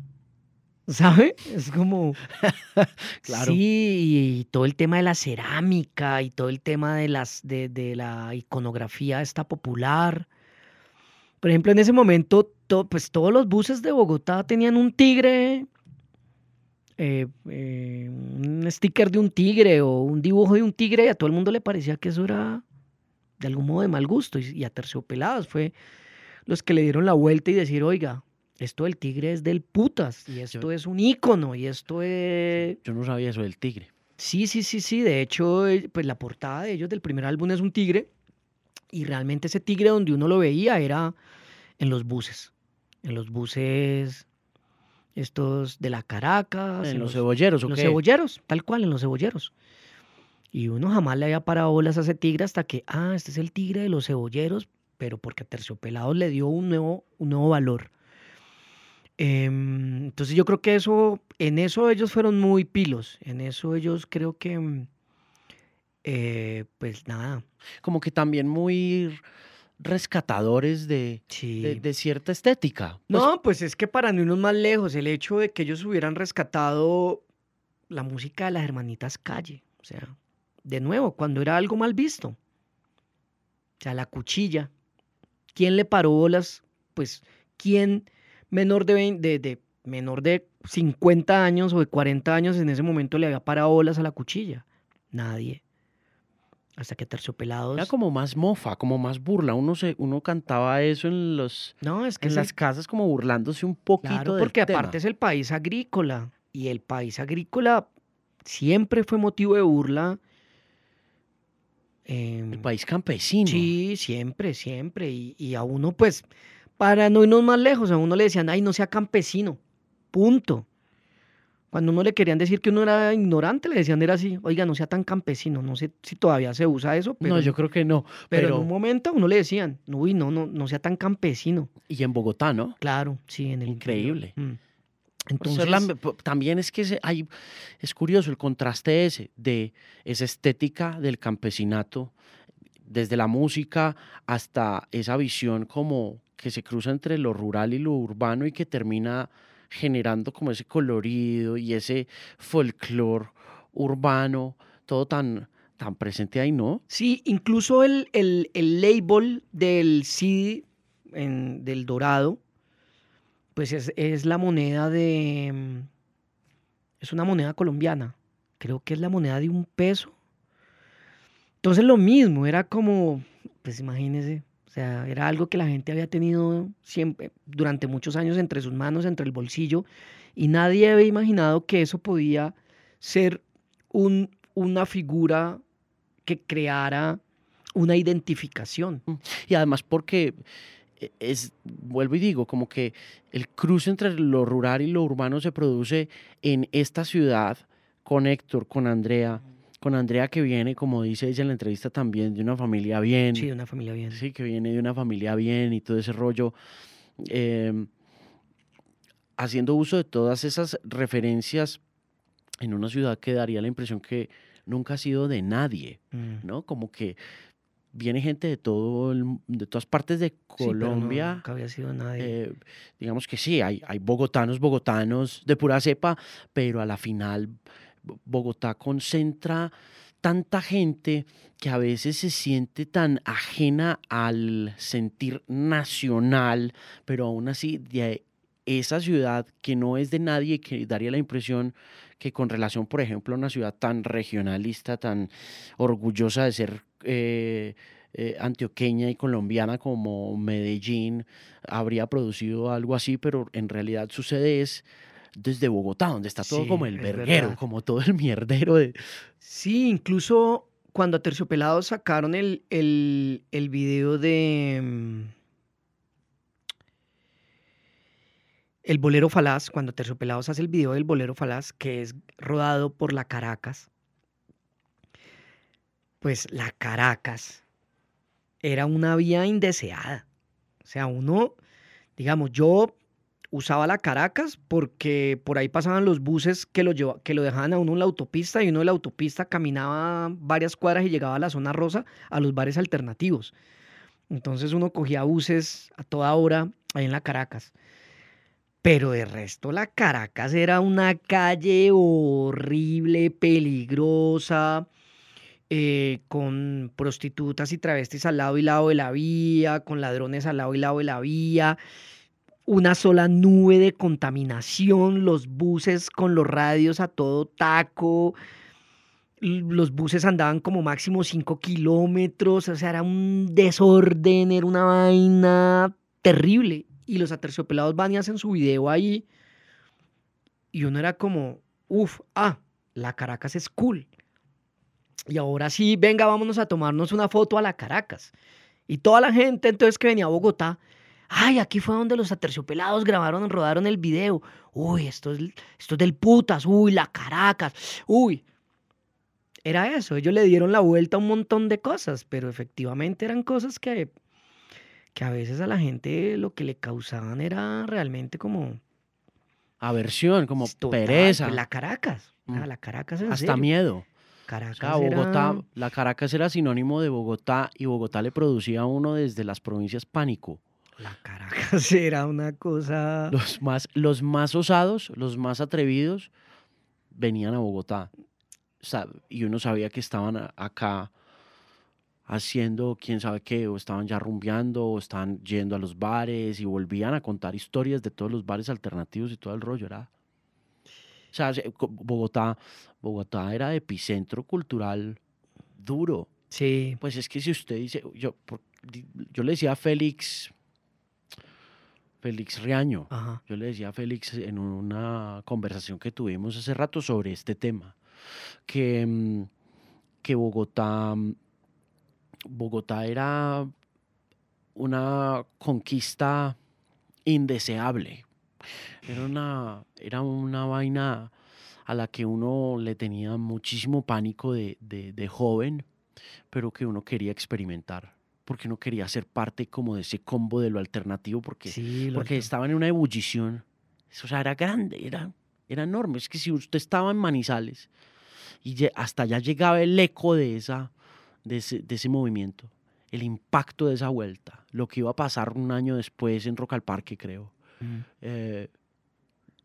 ¿Sabe? Es como. claro. Sí, y todo el tema de la cerámica y todo el tema de, las, de, la iconografía está popular. Por ejemplo, en ese momento, pues todos los buses de Bogotá tenían un tigre, eh, eh, un sticker de un tigre o un dibujo de un tigre, y a todo el mundo le parecía que eso era de algún modo de mal gusto. Y, y a terciopelados fue los que le dieron la vuelta y decir, oiga, esto del tigre es del putas y esto es un ícono y esto es... Yo no sabía eso del tigre. Sí, sí, sí, sí. De hecho, eh, pues la portada de ellos del primer álbum es un tigre y realmente ese tigre donde uno lo veía era en los buses. En los buses estos de la Caracas. En, los, cebolleros, En los cebolleros, tal cual, en los cebolleros. Y uno jamás le había parado bolas a ese tigre hasta que, ah, este es el tigre de los cebolleros, pero porque a Terciopelados le dio un nuevo, un nuevo valor. Em, entonces yo creo que eso, en eso ellos fueron muy pilos, en eso ellos creo que, mm, eh, pues nada. Como que también muy rescatadores de, de, cierta estética. Pues no, pues es que para no irnos más lejos, el hecho de que ellos hubieran rescatado la música de las hermanitas Calle, o sea, de nuevo, cuando era algo mal visto. O sea, la cuchilla. ¿Quién le paró bolas? Pues, ¿quién menor de, de, menor de 50 años o de 40 años en ese momento le había parado olas a la cuchilla. Nadie. Hasta que terciopelados. Era como más mofa, como más burla. Uno se, uno cantaba eso en los no, es que en las casas como burlándose un poquito. Claro, porque aparte es el país agrícola. Y el país agrícola siempre fue motivo de burla. el país campesino. Sí, siempre, siempre. Y, y a uno, pues, para no irnos más lejos, a uno le decían, ay, no sea campesino. Punto. Cuando uno le querían decir que uno era ignorante, le decían era así, oiga, no sea tan campesino. No sé si todavía se usa eso. Pero, no, yo creo que no. Pero, en un momento a uno le decían, uy, no, no, no sea tan campesino. Y en Bogotá, ¿no? Claro, sí, en el Increíble. Mm. Entonces, también es que hay, es curioso el contraste ese de esa estética del campesinato, desde la música hasta esa visión como que se cruza entre lo rural y lo urbano y que termina generando como ese colorido y ese folclore urbano, todo tan, tan presente ahí, ¿no? Sí, incluso el, el, el label del CD en, del Dorado, pues es, es, la moneda de... Es una moneda colombiana, creo que es la moneda de un peso. Entonces lo mismo, era como, pues imagínese, O sea, era algo que la gente había tenido siempre, durante muchos años entre sus manos, entre el bolsillo, y nadie había imaginado que eso podía ser un, una figura que creara una identificación. Mm. Y además porque e, es, vuelvo y digo, como que el cruce entre lo rural y lo urbano se produce en esta ciudad con Héctor, con Andrea, con Andrea que viene, como dice ella en la entrevista también, de una familia bien. Sí, de una familia bien. Sí, que viene de una familia bien y todo ese rollo. Em, haciendo uso de todas esas referencias en una ciudad que daría la impresión que nunca ha sido de nadie, mm. ¿no? Como que viene gente de todo de todas partes de Colombia. nunca había sido nadie. Eh, digamos que sí, hay, hay bogotanos, bogotanos de pura cepa, pero a la final Bogotá concentra tanta gente que a veces se siente tan ajena al sentir nacional, pero aún así de esa ciudad que no es de nadie, que daría la impresión que con relación, por ejemplo, a una ciudad tan regionalista, tan orgullosa de ser eh, eh, antioqueña y colombiana como Medellín, habría producido algo así, pero en realidad sucede es desde Bogotá, donde está todo como el verguero, como todo el mierdero de... Sí, incluso cuando a Terciopelados sacaron el, el, el video de... Mm, el Bolero Falaz, cuando Terciopelados hace el video del Bolero Falaz, que es rodado por la Caracas, pues la Caracas era una vía indeseada. O sea, uno, digamos, yo usaba la Caracas porque por ahí pasaban los buses que lo, que lo dejaban a uno en la autopista y uno de la autopista caminaba varias cuadras y llegaba a la zona rosa, a los bares alternativos. Entonces uno cogía buses a toda hora ahí en la Caracas. Pero de resto la Caracas era una calle horrible, peligrosa, eh, con prostitutas y travestis al lado y lado de la vía, con ladrones al lado y lado de la vía, una sola nube de contaminación, los buses con los radios a todo taco, los buses andaban como máximo 5 kilómetros, o sea, era un desorden, era una vaina terrible. Y los aterciopelados van y hacen su video ahí. Y uno era como, uff, ah, la Caracas es cool. Y ahora sí, venga, vámonos a tomarnos una foto a la Caracas. Y toda la gente entonces que venía a Bogotá, ay, aquí fue donde los aterciopelados grabaron, rodaron el video. Uy, esto es, esto es del putas, uy, la Caracas, uy. Era eso, ellos le dieron la vuelta a un montón de cosas, pero efectivamente eran cosas que, que a veces a la gente lo que le causaban era realmente como... Aversión, como pereza. Pues la Caracas, mm. la Caracas Hasta miedo. Caracas Bogotá, la Caracas era sinónimo de Bogotá y Bogotá le producía a uno desde las provincias pánico. La Caracas era una cosa. Los más, los más osados, los más atrevidos, venían a Bogotá. y uno sabía que estaban acá haciendo quién sabe qué, o estaban ya rumbeando, o estaban yendo a los bares y volvían a contar historias de todos los bares alternativos y todo el rollo. Era o sea, Bogotá, Bogotá era epicentro cultural duro. Sí. Pues es que si usted dice, yo, yo le decía a Félix, Félix Riaño, yo le decía a Félix en una conversación que tuvimos hace rato sobre este tema, que, mm, que Bogotá, Bogotá era una conquista indeseable. Era una, era una vaina a la que uno le tenía muchísimo pánico de, de, joven, pero que uno quería experimentar porque uno quería ser parte como de ese combo de lo alternativo, porque, porque estaba en una ebullición. Eso, o sea, era grande, era, era enorme. Es que si usted estaba en Manizales y hasta allá llegaba el eco de, esa, de, ese, de ese movimiento, el impacto de esa vuelta, lo que iba a pasar un año después en Rock al Parque, creo. Eh,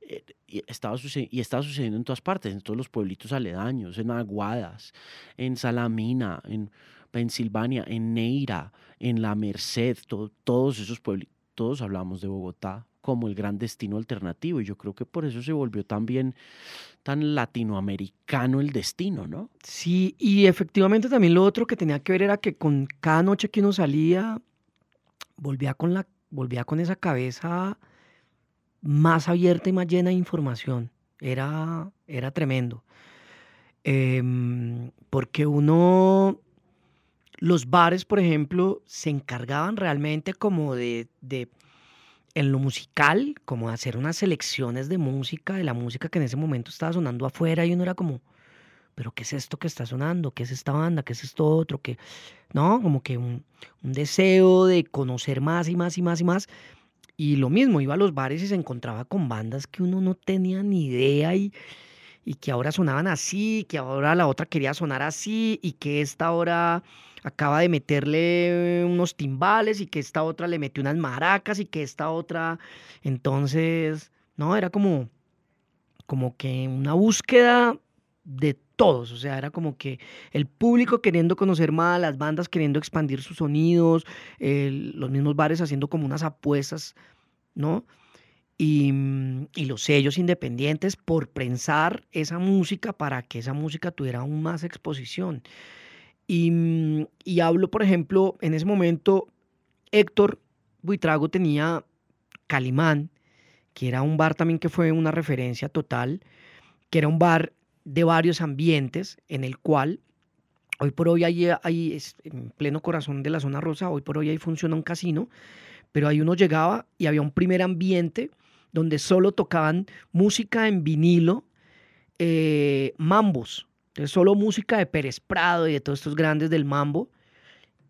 eh, y estaba, y estaba sucediendo en todas partes, en todos los pueblitos aledaños, en Aguadas, en Salamina, en Pensilvania, en Neira, en La Merced, todos esos pueblitos, todos hablamos de Bogotá como el gran destino alternativo y yo creo que por eso se volvió también tan latinoamericano el destino, ¿no? Sí, y efectivamente también lo otro que tenía que ver era que con cada noche que uno salía volvía con, la, volvía con esa cabeza más abierta y más llena de información. Era, era tremendo. Em, porque uno, los bares, por ejemplo, se encargaban realmente como de, de, en lo musical, como de hacer unas selecciones de música, de la música que en ese momento estaba sonando afuera y uno era como, pero ¿qué es esto que está sonando? ¿Qué es esta banda? ¿Qué es esto otro? que No, como que un, un, deseo de conocer más y más y más y más. Y lo mismo, iba a los bares y se encontraba con bandas que uno no tenía ni idea y, y que ahora sonaban así, que ahora la otra quería sonar así y que esta ahora acaba de meterle unos timbales y que esta otra le metió unas maracas y que esta otra... Entonces, no, era como, como que una búsqueda de todos, o sea, era como que el público queriendo conocer más, las bandas queriendo expandir sus sonidos, los mismos bares haciendo como unas apuestas, ¿no? Y, y, los sellos independientes por prensar esa música para que esa música tuviera aún más exposición. Y, y hablo, por ejemplo, en ese momento, Héctor Buitrago tenía Calimán, que era un bar también que fue una referencia total, que era un bar de varios ambientes en el cual hoy por hoy hay, hay en pleno corazón de la zona rosa, hoy por hoy ahí funciona un casino, pero ahí uno llegaba y había un primer ambiente donde solo tocaban música en vinilo, eh, mambos, entonces solo música de Pérez Prado y de todos estos grandes del mambo.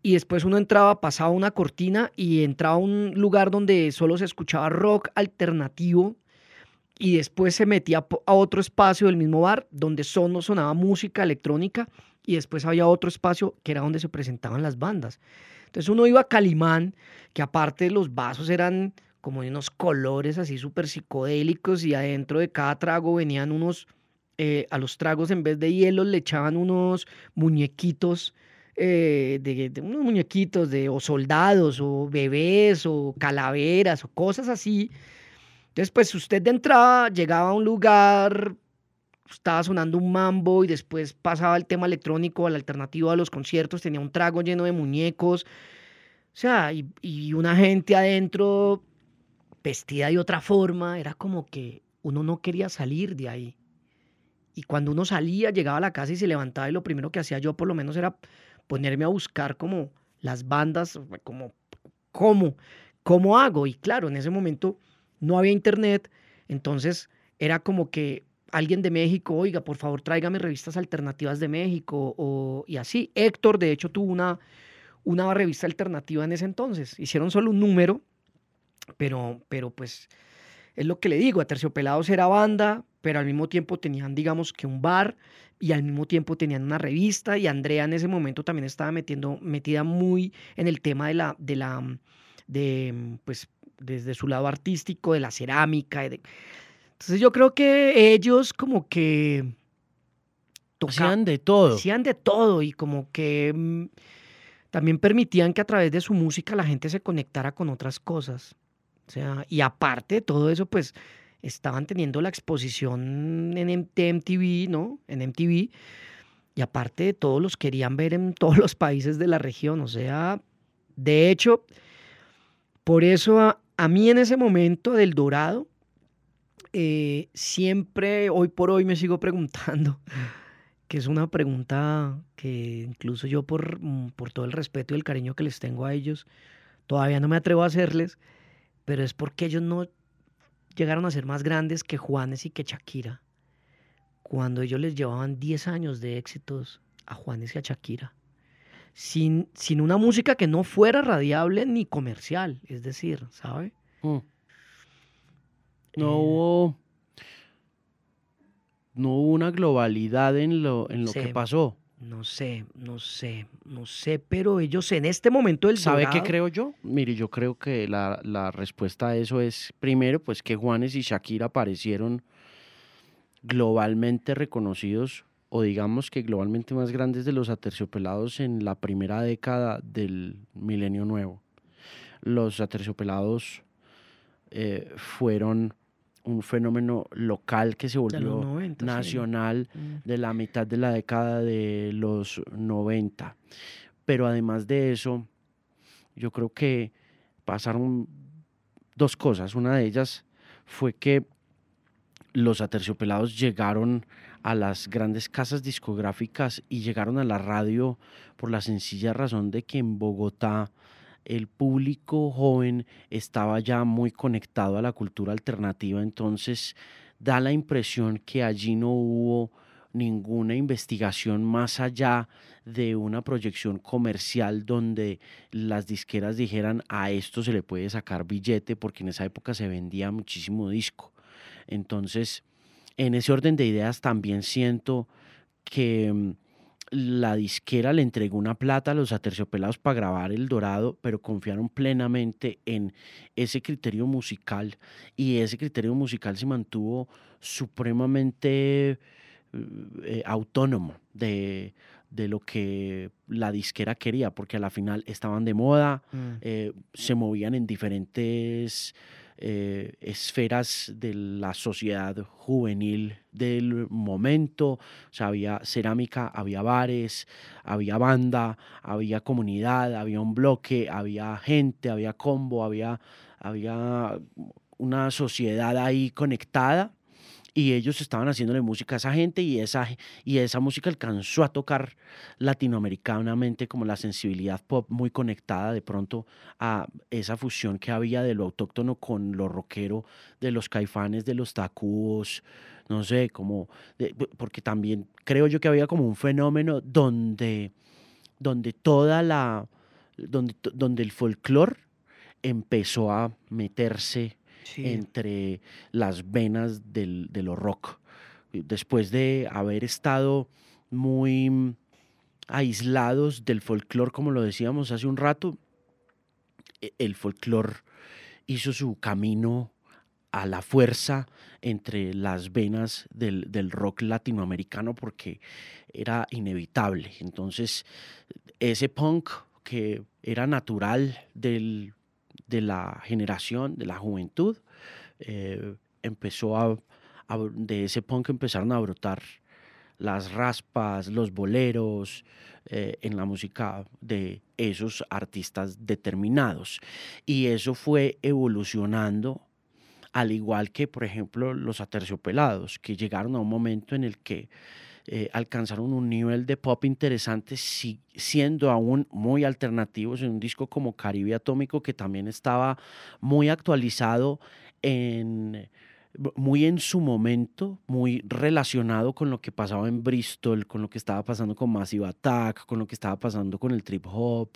Y después uno entraba, pasaba una cortina y entraba a un lugar donde solo se escuchaba rock alternativo y después se metía a otro espacio del mismo bar donde solo sonaba música electrónica y después había otro espacio que era donde se presentaban las bandas. Entonces uno iba a Calimán, que aparte los vasos eran como de unos colores así súper psicodélicos y adentro de cada trago venían unos, eh, a los tragos en vez de hielo le echaban unos muñequitos, eh, de, unos muñequitos de o soldados o bebés o calaveras o cosas así. Entonces, pues usted de entrada llegaba a un lugar, estaba sonando un mambo y después pasaba el tema electrónico, al alternativo a los conciertos, tenía un trago lleno de muñecos, o sea, y una gente adentro vestida de otra forma, era como que uno no quería salir de ahí. Y cuando uno salía, llegaba a la casa y se levantaba y lo primero que hacía yo por lo menos era ponerme a buscar como las bandas, como, ¿cómo? ¿Cómo hago? Y claro, en ese momento no había internet, entonces era como que alguien de México, oiga, por favor tráigame revistas alternativas de México, o, y así. Héctor, de hecho, tuvo una, una revista alternativa en ese entonces. Hicieron solo un número, pero, pero pues es lo que le digo, a Terciopelados era banda, pero al mismo tiempo tenían, digamos, que un bar y al mismo tiempo tenían una revista y Andrea en ese momento también estaba metiendo, metida muy en el tema de la, de la, de, pues, desde su lado artístico, de la cerámica. Entonces yo creo que ellos como que... hacían de todo. Hacían de todo y como que mm, también permitían que a través de su música la gente se conectara con otras cosas. O sea, y aparte de todo eso, pues estaban teniendo la exposición en MTV, ¿no? En MTV. Y aparte de todo, los querían ver en todos los países de la región. O sea, de hecho, por eso a mí en ese momento del dorado, eh, siempre, hoy por hoy me sigo preguntando, que es una pregunta que incluso yo por, mm, por todo el respeto y el cariño que les tengo a ellos, todavía no me atrevo a hacerles, pero es porque ellos no llegaron a ser más grandes que Juanes y que Shakira, cuando ellos les llevaban 10 años de éxitos a Juanes y a Shakira sin, sin una música que no fuera radiable ni comercial, es decir, ¿sabe? Mm. No eh, hubo no hubo una globalidad en lo, en lo que pasó. No sé, no sé, no sé, pero ellos en este momento del ¿Sabe qué creo yo? Mire, yo creo que la, la, respuesta a eso es, primero, pues que Juanes y Shakira aparecieron globalmente reconocidos o digamos que globalmente más grandes de los aterciopelados en la primera década del milenio nuevo. Los aterciopelados eh, fueron un fenómeno local que se volvió nacional mm. de la mitad de la década de los 90. Pero además de eso, yo creo que pasaron dos cosas. Una de ellas fue que los aterciopelados llegaron a las grandes casas discográficas y llegaron a la radio por la sencilla razón de que en Bogotá el público joven estaba ya muy conectado a la cultura alternativa, entonces da la impresión que allí no hubo ninguna investigación más allá de una proyección comercial donde las disqueras dijeran a esto se le puede sacar billete porque en esa época se vendía muchísimo disco. Entonces, en ese orden de ideas también siento que mm, la disquera le entregó una plata a los aterciopelados para grabar El Dorado, pero confiaron plenamente en ese criterio musical y ese criterio musical se mantuvo supremamente eh, autónomo de, lo que la disquera quería, porque a la final estaban de moda, mm. eh, se movían en diferentes eh, esferas de la sociedad juvenil del momento. O sea, había cerámica, había bares, había banda, había comunidad, había un bloque, había gente, había combo, había, había una sociedad ahí conectada y ellos estaban haciéndole música a esa gente y esa, y esa música alcanzó a tocar latinoamericanamente como la sensibilidad pop muy conectada de pronto a esa fusión que había de lo autóctono con lo rockero, de los caifanes, de los tacúos, no sé, como, porque también creo yo que había como un fenómeno donde, donde toda la, donde, donde el folclore empezó a meterse entre las venas del, de lo rock. Después de haber estado muy aislados del folclore, como lo decíamos hace un rato, e, el folclore hizo su camino a la fuerza entre las venas del, del, rock latinoamericano porque era inevitable. Entonces, ese punk que era natural del de la generación, de la juventud, eh, empezó a, de ese punk empezaron a brotar las raspas, los boleros, eh, en la música de esos artistas determinados. Y eso fue evolucionando, al igual que, por ejemplo, los aterciopelados, que llegaron a un momento en el que eh, alcanzaron un nivel de pop interesante, siendo aún muy alternativos en un disco como Caribe Atómico, que también estaba muy actualizado en muy en su momento, muy relacionado con lo que pasaba en Bristol, con lo que estaba pasando con Massive Attack, con lo que estaba pasando con el trip hop,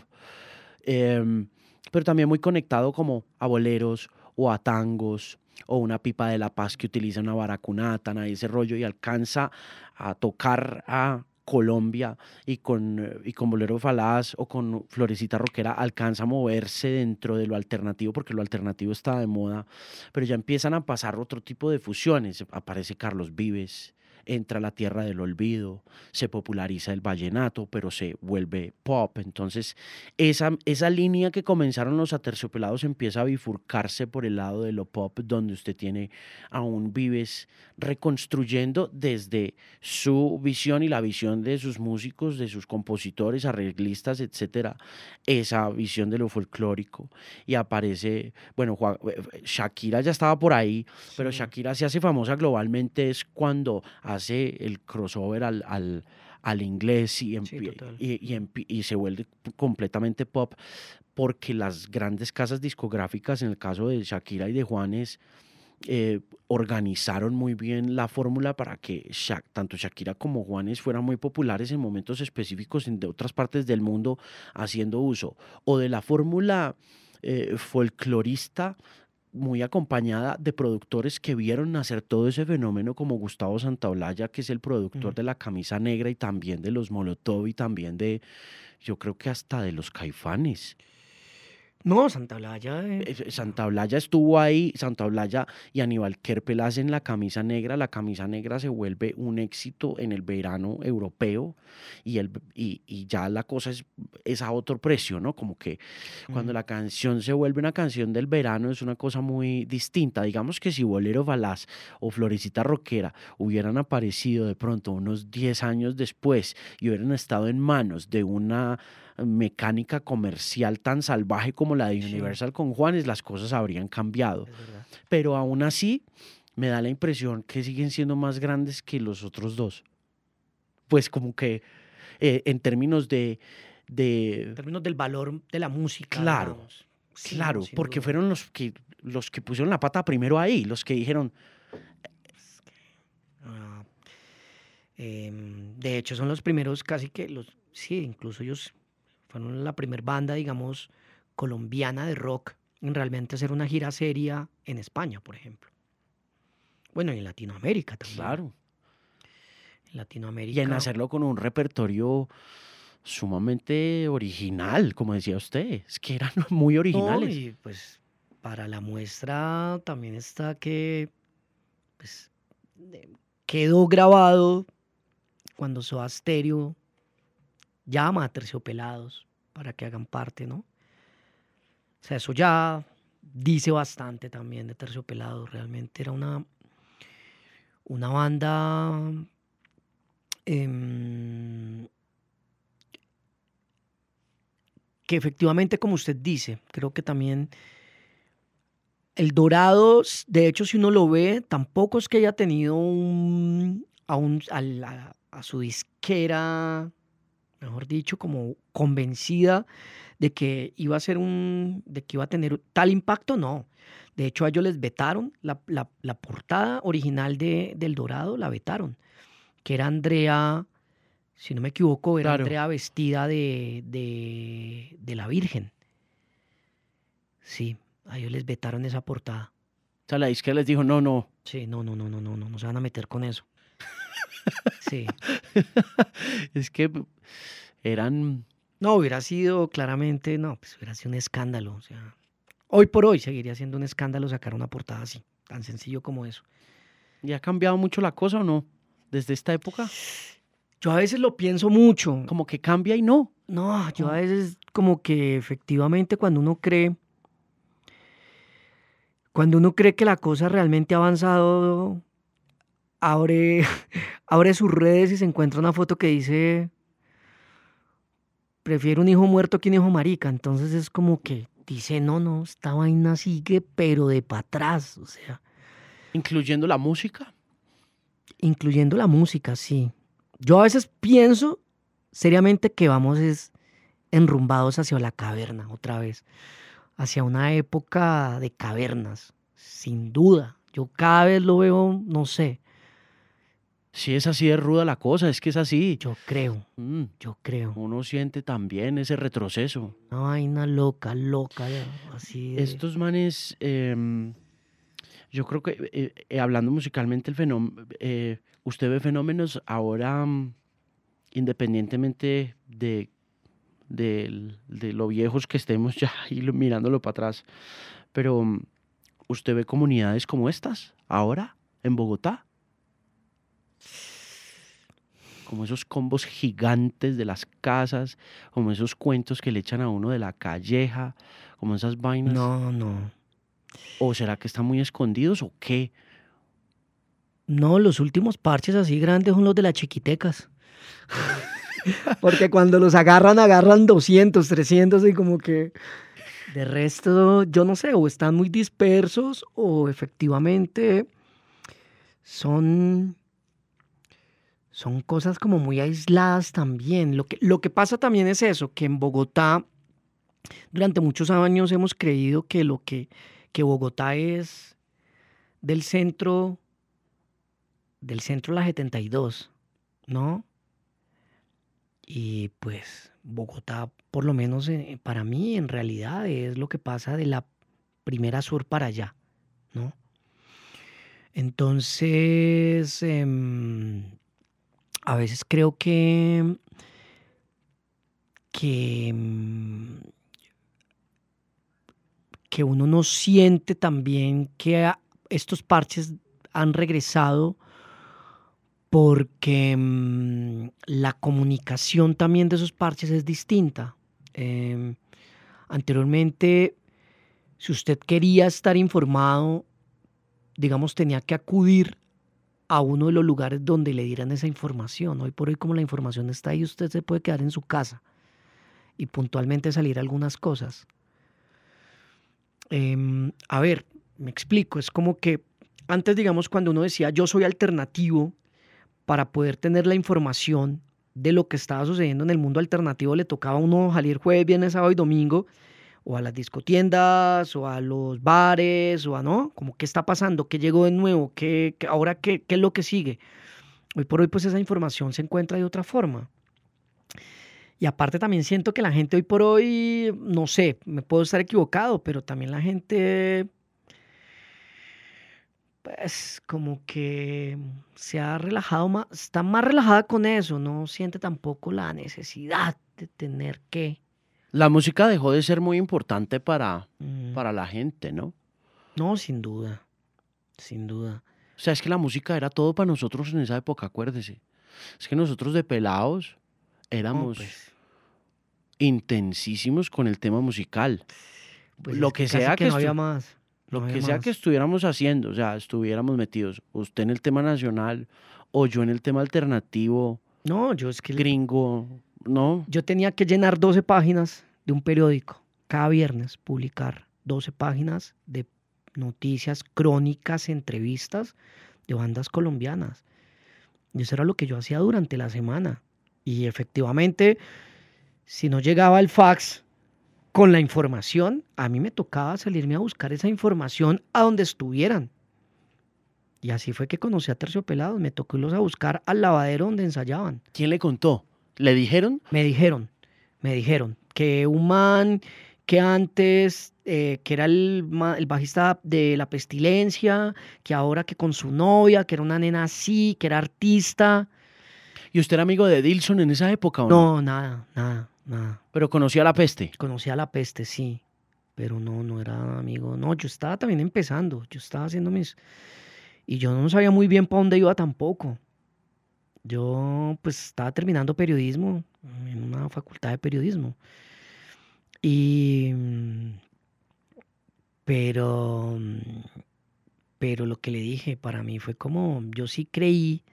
em, pero también muy conectado como a boleros o a tangos o una pipa de la paz que utiliza una baracunata, y ese rollo y alcanza a tocar a Colombia y con, y con Bolero Falaz o con Florecita Roquera alcanza a moverse dentro de lo alternativo porque lo alternativo está de moda, pero ya empiezan a pasar otro tipo de fusiones. Aparece Carlos Vives, entra la tierra del olvido, se populariza el vallenato, pero se vuelve pop. Entonces, esa, esa línea que comenzaron los aterciopelados empieza a bifurcarse por el lado de lo pop, donde usted tiene a un Vives reconstruyendo desde su visión y la visión de sus músicos, de sus compositores, arreglistas, etcétera, esa visión de lo folclórico. Y aparece, bueno, eh, Shakira ya estaba por ahí, pero Shakira se hace famosa globalmente es cuando hace el crossover al, al, al inglés y, y, y, se vuelve completamente pop, porque las grandes casas discográficas, en el caso de Shakira y de Juanes, eh, organizaron muy bien la fórmula para que tanto Shakira como Juanes fueran muy populares en momentos específicos en de otras partes del mundo haciendo uso o de la fórmula eh, folclorista muy acompañada de productores que vieron nacer todo ese fenómeno como Gustavo Santaolalla, que es el productor de La Camisa Negra y también de los Molotov y también de, yo creo que hasta de los Caifanes. No, Santa Blaya. Eh. Santa Blaya estuvo ahí, Santa Blaya y Aníbal Kerpel hacen la camisa negra. La camisa negra se vuelve un éxito en el verano europeo y, el, y, ya la cosa es, es, a otro precio, ¿no? Como que cuando la canción se vuelve una canción del verano es una cosa muy distinta. Digamos que si Bolero Balaz o Florecita Roquera hubieran aparecido de pronto unos 10 años después y hubieran estado en manos de una mecánica comercial tan salvaje como la de Universal con Juanes, las cosas habrían cambiado. Pero aún así, me da la impresión que siguen siendo más grandes que los otros dos. Pues como que eh, en términos de, En términos del valor de la música. Claro, claro, porque fueron los que, los que pusieron la pata primero ahí, los que dijeron... Ah, em, de hecho, son los primeros casi que los... Sí, incluso ellos fueron la primera banda, digamos, colombiana de rock en realmente hacer una gira seria en España, por ejemplo. Bueno, y en Latinoamérica también. Claro. En Latinoamérica. Y en hacerlo con un repertorio sumamente original, como decía usted. Es que eran muy originales. y pues para la muestra también está que pues, quedó grabado cuando Soda Stereo llama a Terciopelados para que hagan parte, ¿no? O sea, eso ya dice bastante también de Terciopelados. Realmente era una una banda em, que efectivamente, como usted dice, creo que también el Dorado, de hecho, si uno lo ve, tampoco es que haya tenido un, a, a, a su disquera, mejor dicho, como convencida de que iba a ser un, de que iba a tener tal impacto, no. De hecho, a ellos les vetaron la, portada original de, del Dorado, la vetaron, que era Andrea, si no me equivoco, era Andrea vestida de, de, la Virgen. Sí, a ellos les vetaron esa portada. O sea, la izquierda les dijo, no, no. Sí, no, no, no, no, no, no, no se van a meter con eso. Sí. es que eran... No, hubiera sido claramente, no, pues hubiera sido un escándalo, o sea Hoy por hoy seguiría siendo un escándalo sacar una portada así, tan sencillo como eso. ¿Y ha cambiado mucho la cosa o no? Desde esta época. Yo a veces lo pienso mucho. Como que cambia y no. No, yo a veces como que efectivamente cuando uno cree, cuando uno cree que la cosa realmente ha avanzado, abre, abre sus redes y se encuentra una foto que dice, prefiero un hijo muerto que un hijo marica. Entonces es como que dice, no, no, esta vaina sigue, pero de para atrás, o sea. ¿Incluyendo la música? Incluyendo la música, sí. Yo a veces pienso seriamente que vamos es enrumbados hacia la caverna otra vez, hacia una época de cavernas, sin duda. Yo cada vez lo veo, no sé, si es así de ruda la cosa, es que es así. Yo creo, mm. yo creo. Uno siente también ese retroceso. Una vaina loca, loca, así. Estos manes, em, yo creo que eh, eh, hablando musicalmente, el fenómeno, eh, usted ve fenómenos ahora, mm, independientemente de, de, de, lo viejos que estemos ya y mirándolo para atrás, pero mm, usted ve comunidades como estas ahora en Bogotá como esos combos gigantes de las casas, como esos cuentos que le echan a uno de la calleja, como esas vainas. No, no. ¿O será que están muy escondidos o qué? No, los últimos parches así grandes son los de las chiquitecas. Porque cuando los agarran, agarran 200, 300 y como que... De resto, yo no sé, o están muy dispersos o efectivamente son son cosas como muy aisladas también. Lo que, lo que pasa también es eso, que en Bogotá, durante muchos años hemos creído que lo que, que Bogotá es del centro, del centro la 72, ¿no? Y pues Bogotá, por lo menos eh, para mí, en realidad es lo que pasa de la primera sur para allá, ¿no? Entonces, em, a veces creo que, que, mm, que uno no siente también que estos parches han regresado porque mm, la comunicación también de esos parches es distinta. Em, anteriormente, si usted quería estar informado, digamos, tenía que acudir a uno de los lugares donde le dieran esa información. Hoy por hoy como la información está ahí, usted se puede quedar en su casa y puntualmente salir algunas cosas. Em, a ver, me explico, es como que antes, digamos, cuando uno decía yo soy alternativo, para poder tener la información de lo que estaba sucediendo en el mundo alternativo, le tocaba a uno salir jueves, viernes, sábado y domingo, o a las discotiendas, o a los bares, o a no, como qué está pasando, qué llegó de nuevo, qué, ahora qué, qué es lo que sigue. Hoy por hoy, pues esa información se encuentra de otra forma. Y aparte también siento que la gente hoy por hoy, no sé, me puedo estar equivocado, pero también la gente, pues como que se ha relajado más, está más relajada con eso, no siente tampoco la necesidad de tener que. La música dejó de ser muy importante para, Mm. para la gente, ¿no? No, sin duda, sin duda. O sea, es que la música era todo para nosotros en esa época, acuérdese. Es que nosotros de pelados éramos pues, intensísimos con el tema musical. pues lo es que sea que no había más. Lo no que sea más. que estuviéramos haciendo, o sea, estuviéramos metidos, usted en el tema nacional o yo en el tema alternativo, No, yo es que gringo, ¿no? yo tenía que llenar 12 páginas de un periódico cada viernes, publicar 12 páginas de noticias, crónicas, entrevistas de bandas colombianas. Y eso era lo que yo hacía durante la semana. Y efectivamente, si no llegaba el fax con la información, a mí me tocaba salirme a buscar esa información a donde estuvieran. Y así fue que conocí a Terciopelados. Me tocó irlos a buscar al lavadero donde ensayaban. ¿Quién le contó? ¿Le dijeron? Me dijeron, me dijeron que un man que antes, eh, que era el, el bajista de La Pestilencia, que ahora que con su novia, que era una nena así, que era artista. ¿Y usted era amigo de Dilson en esa época o no? No, nada, nada, nada. Pero conocía la peste. Conocía La Peste, sí, pero no, no era amigo. No, yo estaba también empezando, yo estaba haciendo mis... Y yo no sabía muy bien para dónde iba tampoco. Yo pues estaba terminando periodismo en una facultad de periodismo. Y... mm, Pero... mm, Pero lo que le dije para mí fue como, yo sí creí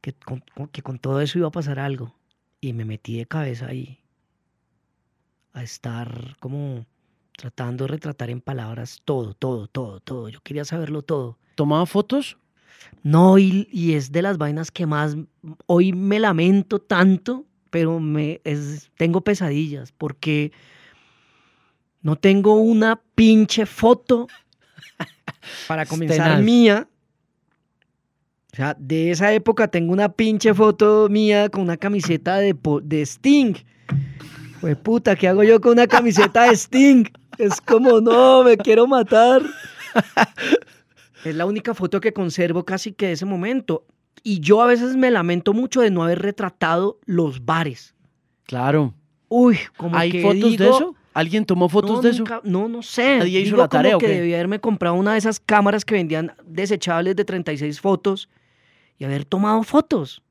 que con- que con todo eso iba a pasar algo. Y me metí de cabeza ahí a estar como tratando de retratar en palabras todo, todo, todo, todo. Yo quería saberlo todo. ¿Tomaba fotos? No, y, y es de las vainas que más hoy me lamento tanto, pero me es, tengo pesadillas porque no tengo una pinche foto para comenzar Tenaz. mía. O sea, de esa época tengo una pinche foto mía con una camiseta de, de Sting. Pues puta, ¿qué hago yo con una camiseta de Sting? Es como, no, me quiero matar. Es la única foto que conservo casi que de ese momento. Y yo a veces me lamento mucho de no haber retratado los bares. Claro. Uy, como ¿Hay que fotos de eso? ¿Alguien tomó fotos no, de eso? no, no sé. ¿Nadie hizo Digo la tarea como que qué? debí haberme comprado una de esas cámaras que vendían desechables de 36 fotos y haber tomado fotos.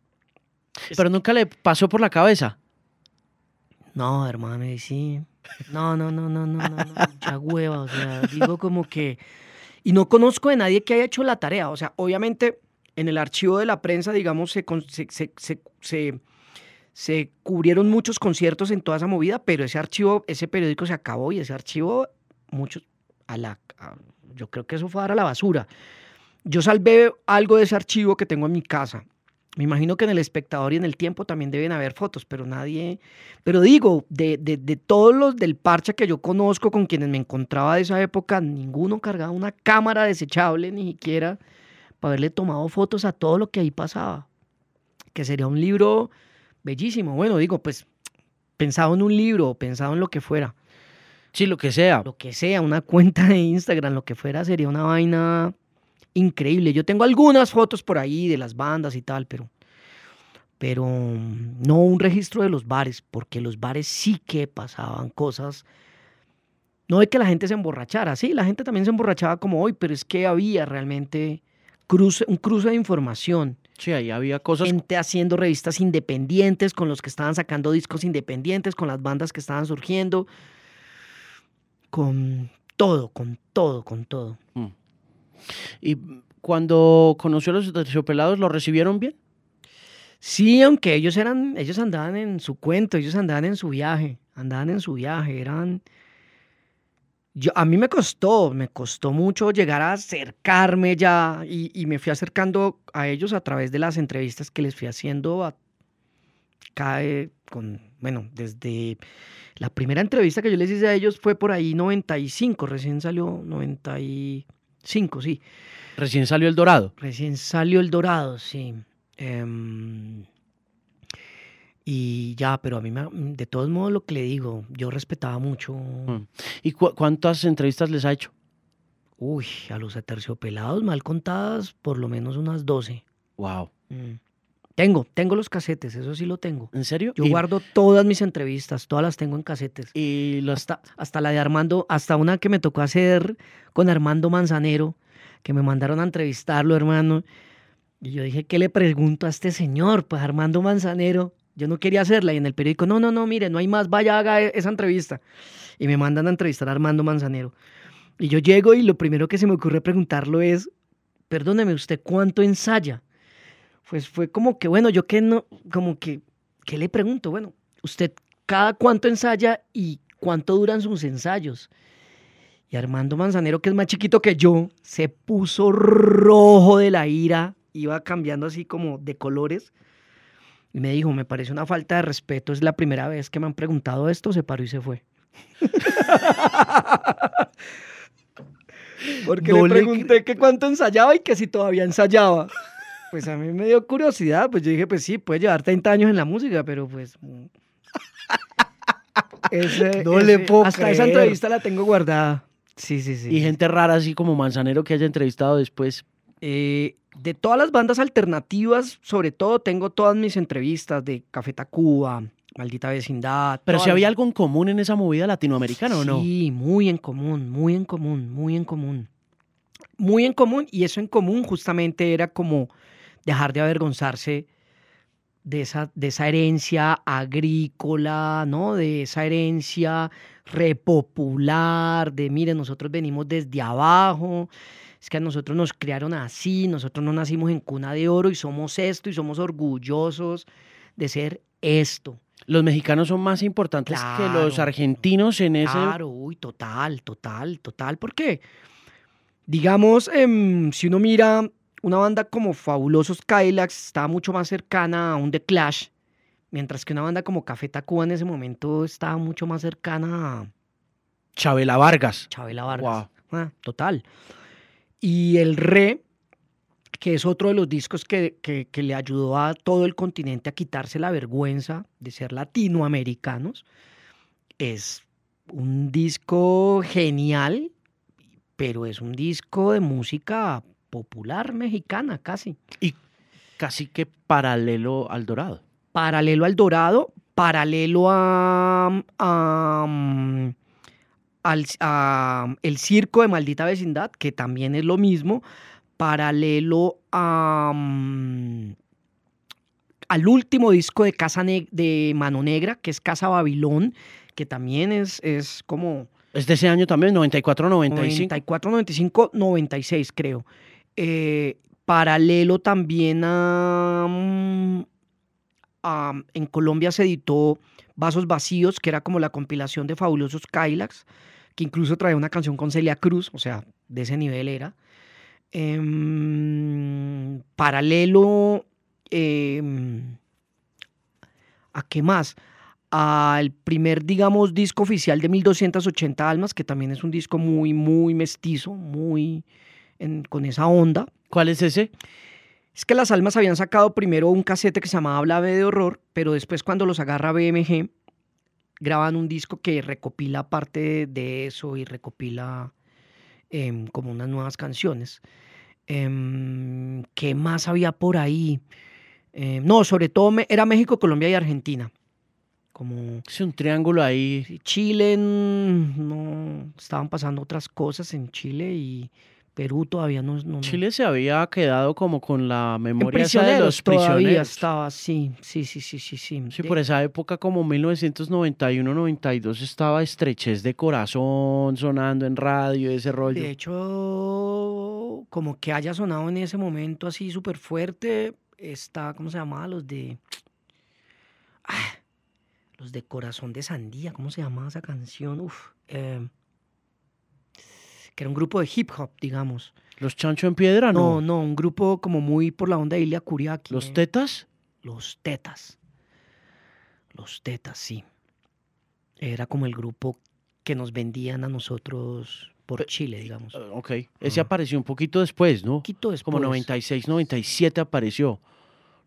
Pero nunca le pasó por la cabeza. No, hermano, y sí. No, no, no, no, no, no, no, mucha hueva. O sea, digo como que. Y no conozco de nadie que haya hecho la tarea. O sea, obviamente en el archivo de la prensa, digamos, se, se, se, se- cubrieron muchos conciertos en toda esa movida, pero ese archivo, ese periódico se acabó y ese archivo, muchos, a la, yo creo que eso fue a dar a la basura. Yo salvé algo de ese archivo que tengo en mi casa. Me imagino que en el espectador y en el tiempo también deben haber fotos, pero nadie, pero digo, de, de, de todos los del parche que yo conozco, con quienes me encontraba de esa época, ninguno cargaba una cámara desechable, ni siquiera para haberle tomado fotos a todo lo que ahí pasaba. Que sería un libro bellísimo. Bueno, digo, pues pensado en un libro, pensado en lo que fuera, Sí, lo que sea. lo que sea, una cuenta de Instagram, lo que fuera, sería una vaina increíble. Yo tengo algunas fotos por ahí de las bandas y tal, pero, pero mm, no un registro de los bares, porque los bares sí que pasaban cosas. No de que la gente se emborrachara, sí, la gente también se emborrachaba como hoy, pero es que había realmente cruce, un cruce de información. Sí, ahí había cosas. Gente haciendo revistas independientes, con los que estaban sacando discos independientes, con las bandas que estaban surgiendo, con todo, con todo, con todo. Y cuando conoció a los terciopelados, ¿lo recibieron bien? Sí, aunque ellos eran, ellos andaban en su cuento, ellos andaban en su viaje. andaban en su viaje, eran... Yo, a mí me costó, me costó mucho llegar a acercarme ya y, y me fui acercando a ellos a través de las entrevistas que les fui haciendo a, cae bueno, desde la primera entrevista que yo les hice a ellos fue por ahí 95, recién salió 95, sí. Recién salió El Dorado. Recién salió El Dorado, sí. Em, y ya, pero a mí, me, de todos modos, lo que le digo, yo respetaba mucho. Mm. ¿Y cu cuántas entrevistas les ha hecho? Uy, a los aterciopelados, mal contadas, por lo menos unas 12. Wow. Mm. Tengo, tengo los casetes, eso sí lo tengo. ¿En serio? Yo guardo todas mis entrevistas, todas las tengo en casetes. Y los... hasta, hasta la de Armando, hasta una que me tocó hacer con Armando Manzanero, que me mandaron a entrevistarlo, hermano. Y yo dije, ¿qué le pregunto a este señor? Pues Armando Manzanero. Yo no quería hacerla y en el periódico, no, no, no, mire, no hay más, vaya, haga e-, esa entrevista. Y me mandan a entrevistar a Armando Manzanero. Y yo llego y lo primero que se me ocurre preguntarlo es, perdóneme, ¿usted cuánto ensaya? Pues fue como que, bueno, yo que no, como que, ¿qué le pregunto? Bueno, ¿usted cada cuánto ensaya y cuánto duran sus ensayos? Y Armando Manzanero, que es más chiquito que yo, se puso rojo de la ira, iba cambiando así como de colores. Y me dijo, me parece una falta de respeto, es la primera vez que me han preguntado esto, se paró y se fue. Porque no le pregunté le... que cuánto ensayaba y que si todavía ensayaba. Pues a mí me dio curiosidad, pues yo dije, pues sí, puede llevar 30 años en la música, pero pues... Mm. Ese, no ese, le puedo Hasta creer. esa entrevista la tengo guardada. Sí, sí, sí. Y gente rara así como Manzanero que haya entrevistado después. Eh, de todas las bandas alternativas, sobre todo tengo todas mis entrevistas de Café Tacuba, Maldita Vecindad. Pero si había algo en común en esa movida latinoamericana o no? Sí, muy en común, muy en común, muy en común. Muy en común, y eso en común justamente era como dejar de avergonzarse de esa, de esa herencia agrícola, ¿no? De esa herencia repopular, de mire, nosotros venimos desde abajo, es que a nosotros nos criaron así, nosotros no nacimos en cuna de oro y somos esto y somos orgullosos de ser esto. Los mexicanos son más importantes que los argentinos en ese... Claro, uy, total, total, total. ¿Por qué? Digamos, em, si uno mira una banda como Fabulosos Cadillacs, está mucho más cercana a un The Clash, mientras que una banda como Café Tacuba en ese momento estaba mucho más cercana a Chabela Vargas. Chabela Vargas. Wow. Ah, total. Y el Re, que es otro de los discos que, que- que le ayudó a todo el continente a quitarse la vergüenza de ser latinoamericanos, es un disco genial, pero es un disco de música popular mexicana casi. Y casi que paralelo al Dorado. Paralelo al Dorado, paralelo a, a, al a el circo de maldita vecindad, que también es lo mismo, paralelo a, al último disco de Casa Ne- de Mano Negra, que es Casa Babilón, que también es, es como Es de ese año también, 94, 95. 94, 95, 96 creo. Eh, paralelo también a, mm, a- En Colombia se editó Vasos Vacíos, que era como la compilación de Fabulosos Cadillacs, que incluso traía una canción con Celia Cruz, o sea, de ese nivel era. Em, paralelo... em, ¿A qué más? Al primer, digamos, disco oficial de 1280 Almas, que también es un disco muy, muy mestizo, muy en- con esa onda. ¿Cuál es ese? Es que las almas habían sacado primero un casete que se llamaba Blave de Horror, pero después cuando los agarra BMG, graban un disco que recopila parte de eso y recopila em, como unas nuevas canciones. Em, ¿Qué más había por ahí? Em, no, sobre todo me- era México, Colombia y Argentina. Como Es un triángulo ahí. Chile no estaban pasando otras cosas en Chile y Perú todavía no. Chile se había quedado como con la memoria esa de prisioneros los todavía prisioneros. estaba, sí, sí, sí, sí, sí, sí. Sí, De- por esa época como 1991-92 estaba Estrechez de Corazón sonando en radio, ese rollo. De hecho, como que haya sonado en ese momento así súper fuerte, está, ¿cómo se llamaba? Los de... Ah, los de Corazón de Sandía, ¿cómo se llamaba esa canción? Uf, eh, que era un grupo de hip hop, digamos. ¿Los Chancho en Piedra? No, no, un grupo como muy por la onda de Ilia Kuriaki. ¿Los Tetas? Los Tetas. Los Tetas, sí. Era como el grupo que nos vendían a nosotros por Chile, digamos. Uh, ok, ese apareció un poquito después, ¿no? Un poquito después. Como 96, 97 apareció.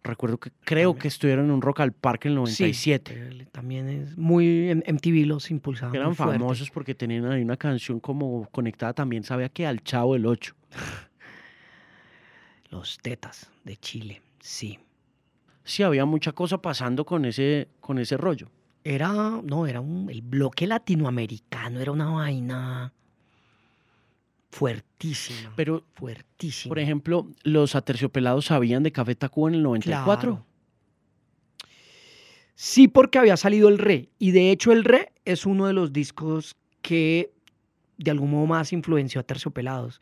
Recuerdo que creo que estuvieron en un Rock al Parque en el 97. Sí, también es muy en MTV los impulsaban. Eran famosos porque tenían ahí una canción como conectada también, sabía que al Chavo del 8. los Tetas de Chile, sí. Sí, había mucha cosa pasando con ese, con ese rollo. Era, no, era un, el bloque latinoamericano, era una vaina fuertísima. Pero, fuertísima. Por ejemplo, los aterciopelados sabían de Café Tacuba en el 94. Sí, porque había salido el Re. Y de hecho, el Re es uno de los discos que de algún modo más influenció a Terciopelados.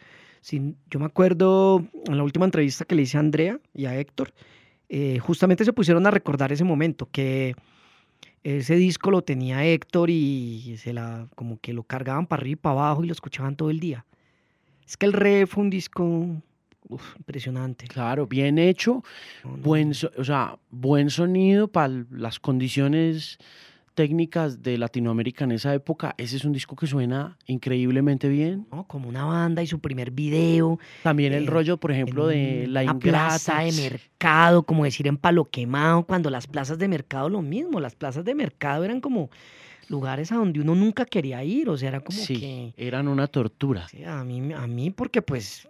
yo me acuerdo en la última entrevista que le hice a Andrea y a Héctor, eh, justamente se pusieron a recordar ese momento, que ese disco lo tenía Héctor y se la, como que lo cargaban para arriba y para abajo y lo escuchaban todo el día. Es que el Re fue un disco impresionante. Claro, bien hecho, buen, o sea, buen sonido para las condiciones técnicas de Latinoamérica en esa época, ese es un disco que suena increíblemente bien. Como una banda y su primer video. También el eh, rollo, por ejemplo, de la ingrata. plaza de mercado, como decir en palo quemado, cuando las plazas de mercado lo mismo, las plazas de mercado eran como lugares a donde uno nunca quería ir, o sea, era como sí, que... eran una tortura. Sí, a mí, a mí porque pues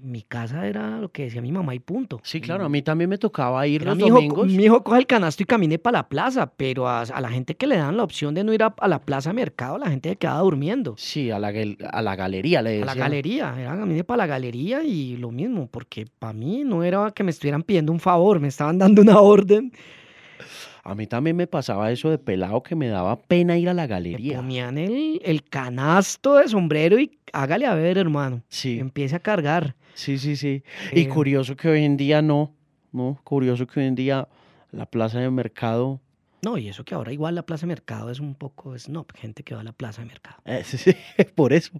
mi casa era lo que decía mi mamá y punto. Sí, claro, a mí también me tocaba ir los mi domingos. mi hijo coge el canasto y camine para la plaza, pero a, la gente que le dan la opción de no ir a, la plaza mercado, la gente se quedaba durmiendo. Sí, a la, a la galería le decía. A la galería, era camine para la galería y lo mismo, porque para mí no era que me estuvieran pidiendo un favor, me estaban dando una orden. A mí también me pasaba eso de pelado que me daba pena ir a la galería. Me ponían el, el canasto de sombrero y hágale a ver, hermano. Sí. Empiece a cargar. Sí, sí, sí. y eh, curioso que hoy en día no, ¿no? Curioso que hoy en día la plaza de mercado... No, y eso que ahora igual la plaza de mercado es un poco snob, gente que va a la plaza de mercado. Eh, sí, por eso.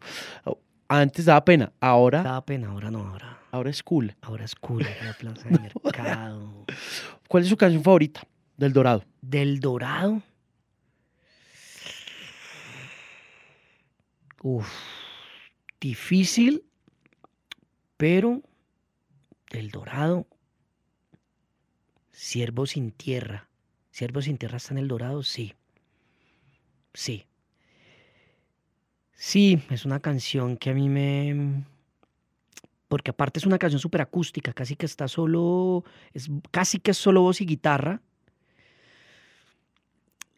Antes daba pena, ahora... Daba pena, ahora no, ahora... Ahora es cool. Ahora es cool la plaza de mercado. ¿Cuál es su canción favorita del Dorado? Del Dorado. Uf, difícil pero del Dorado, Siervo sin tierra. Siervo sin tierra está en el Dorado, sí. Sí. Sí, es una canción que a mí me... Porque aparte es una canción súper acústica, casi que está solo, es casi que es solo voz y guitarra.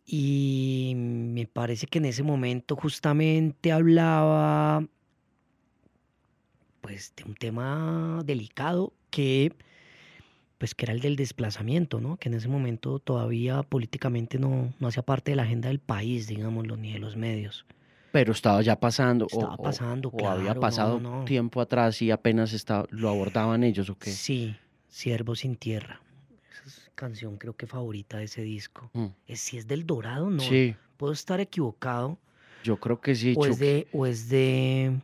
Y me parece que en ese momento justamente hablaba pues de un tema delicado que pues que era el del desplazamiento, ¿no? Que en ese momento todavía políticamente no, no hacía parte de la agenda del país, digámoslo, ni de los medios. Pero estaba ya pasando. Estaba pasando, o, había pasado tiempo atrás y apenas está, lo abordaban ellos, ¿o qué? Sí, Siervo sin Tierra. Canción creo que favorita de ese disco. Mm. Es, si es del Dorado, no. Sí. Puedo estar equivocado. Yo creo que sí. O es de, o es de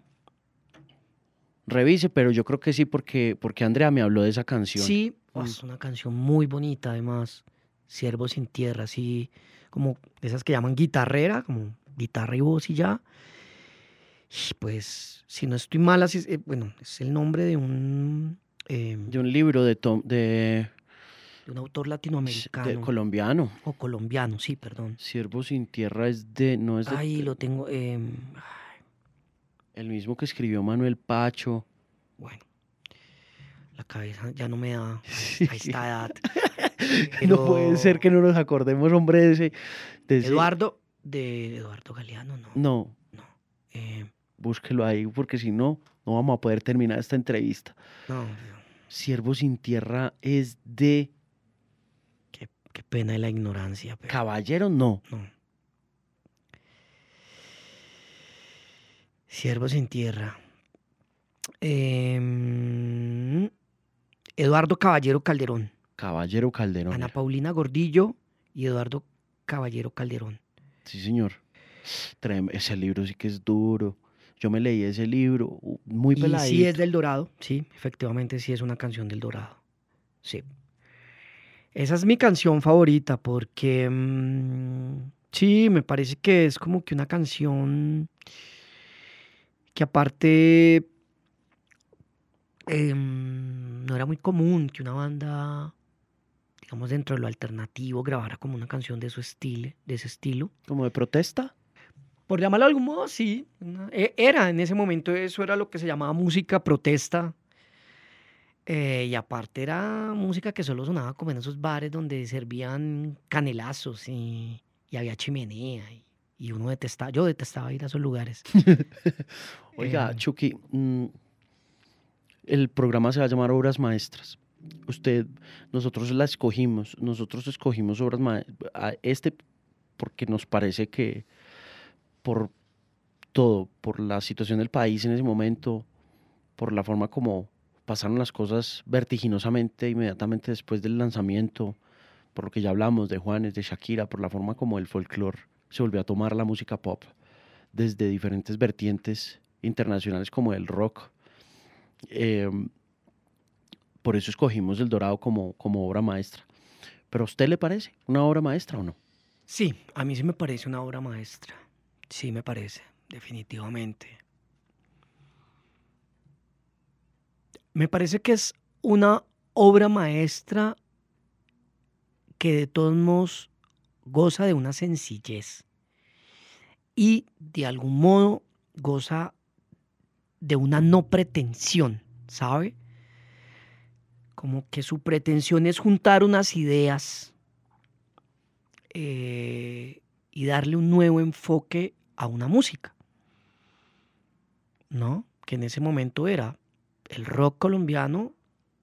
revise, pero yo creo que sí porque, porque Andrea me habló de esa canción. Sí, mm. es una canción muy bonita además. Siervo sin tierra, así como esas que llaman guitarrera, como guitarra y voz y ya. Y pues, si no estoy mal, así, eh, bueno, es el nombre de un... Em, de un libro de, de... un autor latinoamericano. colombiano. O colombiano, sí, perdón. Siervo sin tierra es de... No es de, Ahí lo tengo. Eh, el mismo que escribió Manuel Pacho. Bueno, la cabeza ya no me da a esta edad. No puede ser que no nos acordemos, hombre, de ese. Eduardo, de Eduardo Galeano, no. No. No. Eh, Búsquelo ahí, porque si no, no vamos a poder terminar esta entrevista. No. Siervo sin tierra es de. Qué, pena de la ignorancia. Caballero, no. No. Siervo sin tierra. Em, Eduardo Caballero Calderón. Caballero Calderón. Ana Paulina Gordillo y Eduardo Caballero Calderón. Sí, señor. Ese libro sí que es duro. Yo me leí ese libro, muy peladito. sí es del Dorado, sí, efectivamente sí es una canción del Dorado. Sí. Esa es mi canción favorita porque mm, sí, me parece que es como que una canción que aparte em, no era muy común que una banda, digamos dentro de lo alternativo, grabara como una canción de su estilo, de ese estilo. ¿Como de protesta? Por llamarlo de algún modo, sí. E, era en ese momento, eso era lo que se llamaba música protesta eh, y aparte era música que solo sonaba como en esos bares donde servían canelazos y, había chimenea. Y, uno detestaba, yo detestaba ir a esos lugares. Oiga, eh, Chucky, mm, el programa se va a llamar Obras Maestras. Usted, nosotros la escogimos, nosotros escogimos Obras Maestras, este porque nos parece que por todo, por la situación del país en ese momento, por la forma como pasaron las cosas vertiginosamente inmediatamente después del lanzamiento, por lo que ya hablamos de Juanes, de Shakira, por la forma como el folclore se volvió a tomar la música pop desde diferentes vertientes internacionales como el rock. Em, por eso escogimos El Dorado como, como obra maestra. ¿Pero a usted le parece una obra maestra o no? Sí, a mí sí me parece una obra maestra. Sí, me parece, definitivamente. Me parece que es una obra maestra que de todos modos goza de una sencillez y de algún modo goza de una no pretensión, ¿sabe? Como que su pretensión es juntar unas ideas eh, y darle un nuevo enfoque a una música, ¿no? Que en ese momento era el rock colombiano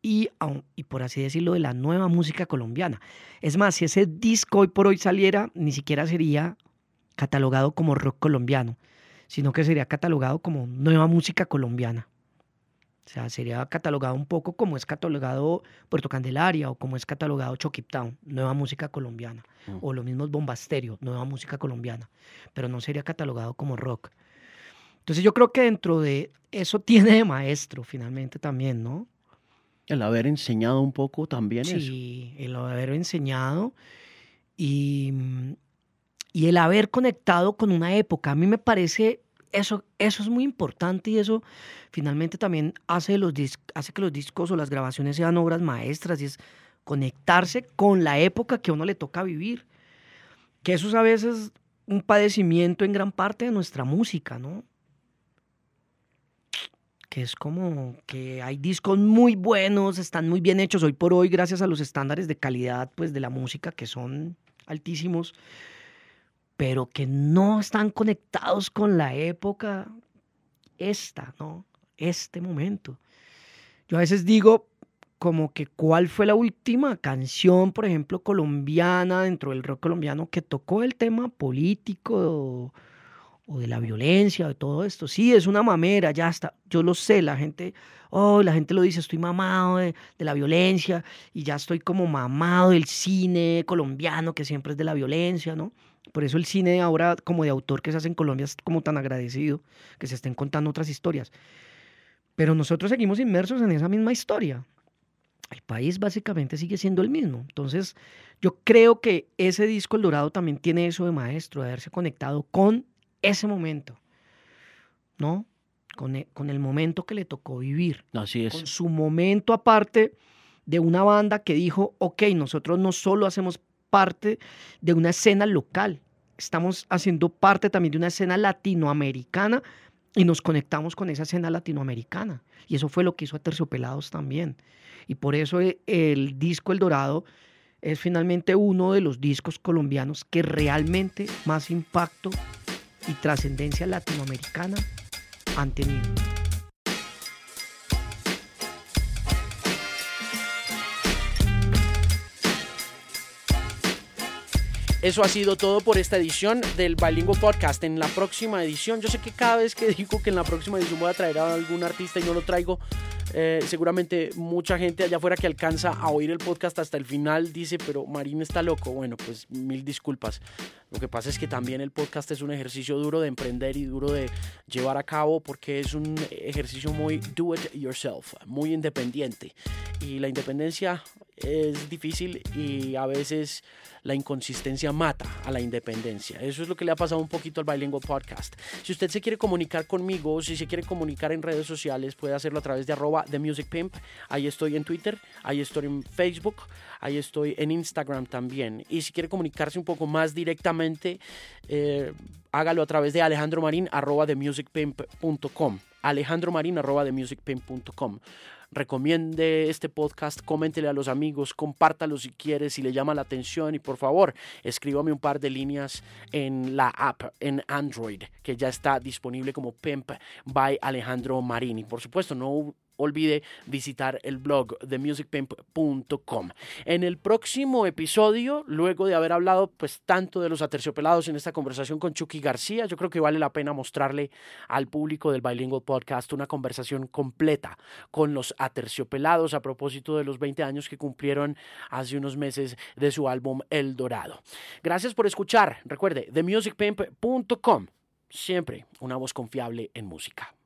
y, y por así decirlo, de la nueva música colombiana. Es más, si ese disco hoy por hoy saliera, ni siquiera sería catalogado como rock colombiano, sino que sería catalogado como nueva música colombiana. O sea, sería catalogado un poco como es catalogado Puerto Candelaria o como es catalogado Chokip Town, nueva música colombiana. Mm. O lo mismo Bombasterio, nueva música colombiana. Pero no sería catalogado como rock. Entonces yo creo que dentro de eso tiene de maestro finalmente también, ¿no? El haber enseñado un poco también sí, el haber enseñado y, y el haber conectado con una época. A mí me parece eso, eso es muy importante y eso finalmente también hace, los hace que los discos o las grabaciones sean obras maestras y es conectarse con la época que a uno le toca vivir. Que eso es a veces un padecimiento en gran parte de nuestra música, ¿no? Que es como que hay discos muy buenos, están muy bien hechos hoy por hoy gracias a los estándares de calidad pues de la música que son altísimos, pero que no están conectados con la época esta, ¿no? Este momento. Yo a veces digo como que cuál fue la última canción, por ejemplo, colombiana dentro del rock colombiano que tocó el tema político o de la violencia, de todo esto. Sí, es una mamera, ya está. Yo lo sé, la gente, oh, la gente lo dice, estoy mamado de, la violencia y ya estoy como mamado del cine colombiano que siempre es de la violencia, ¿no? Por eso el cine ahora como de autor que se hace en Colombia es como tan agradecido que se estén contando otras historias. Pero nosotros seguimos inmersos en esa misma historia. El país básicamente sigue siendo el mismo. Entonces, yo creo que ese disco El Dorado también tiene eso de maestro, de haberse conectado con ese momento, ¿no? Con el, con el momento que le tocó vivir. Así es. Con su momento aparte de una banda que dijo, ok, nosotros no solo hacemos parte de una escena local, estamos haciendo parte también de una escena latinoamericana y nos conectamos con esa escena latinoamericana. Y eso fue lo que hizo a Terciopelados también. Y por eso eh, el disco El Dorado es finalmente uno de los discos colombianos que realmente más impacto y trascendencia latinoamericana han tenido. Eso ha sido todo por esta edición del Bilingual Podcast. En la próxima edición, yo sé que cada vez que digo que en la próxima edición voy a traer a algún artista y no lo traigo, Eh, seguramente mucha gente allá afuera que alcanza a oír el podcast hasta el final dice, pero Marín está loco. Bueno, pues mil disculpas. Lo que pasa es que también el podcast es un ejercicio duro de emprender y duro de llevar a cabo porque es un ejercicio muy do it yourself, muy independiente. Y la independencia es difícil y a veces la inconsistencia mata a la independencia. Eso es lo que le ha pasado un poquito al Bilingual Podcast. Si usted se quiere comunicar conmigo, si se quiere comunicar en redes sociales, puede hacerlo a través de arroba The Music Pimp. Ahí estoy en Twitter, ahí estoy en Facebook, ahí estoy en Instagram también. Y si quiere comunicarse un poco más directamente, eh, hágalo a través de Alejandro Marín arroba recomiende este podcast, coméntele a los amigos, compártalo si quiere, si le llama la atención y por favor escríbame un par de líneas en la app en Android que ya está disponible como Pimp by Alejandro Marini. Por supuesto, no olvide visitar el blog de musicpimp.com. En el próximo episodio, luego de haber hablado pues tanto de los aterciopelados en esta conversación con Chucky García, yo creo que vale la pena mostrarle al público del Bilingual Podcast una conversación completa con los aterciopelados a propósito de los 20 años que cumplieron hace unos meses de su álbum El Dorado. Gracias por escuchar. Recuerde, themusicpimp.com. Siempre una voz confiable en música.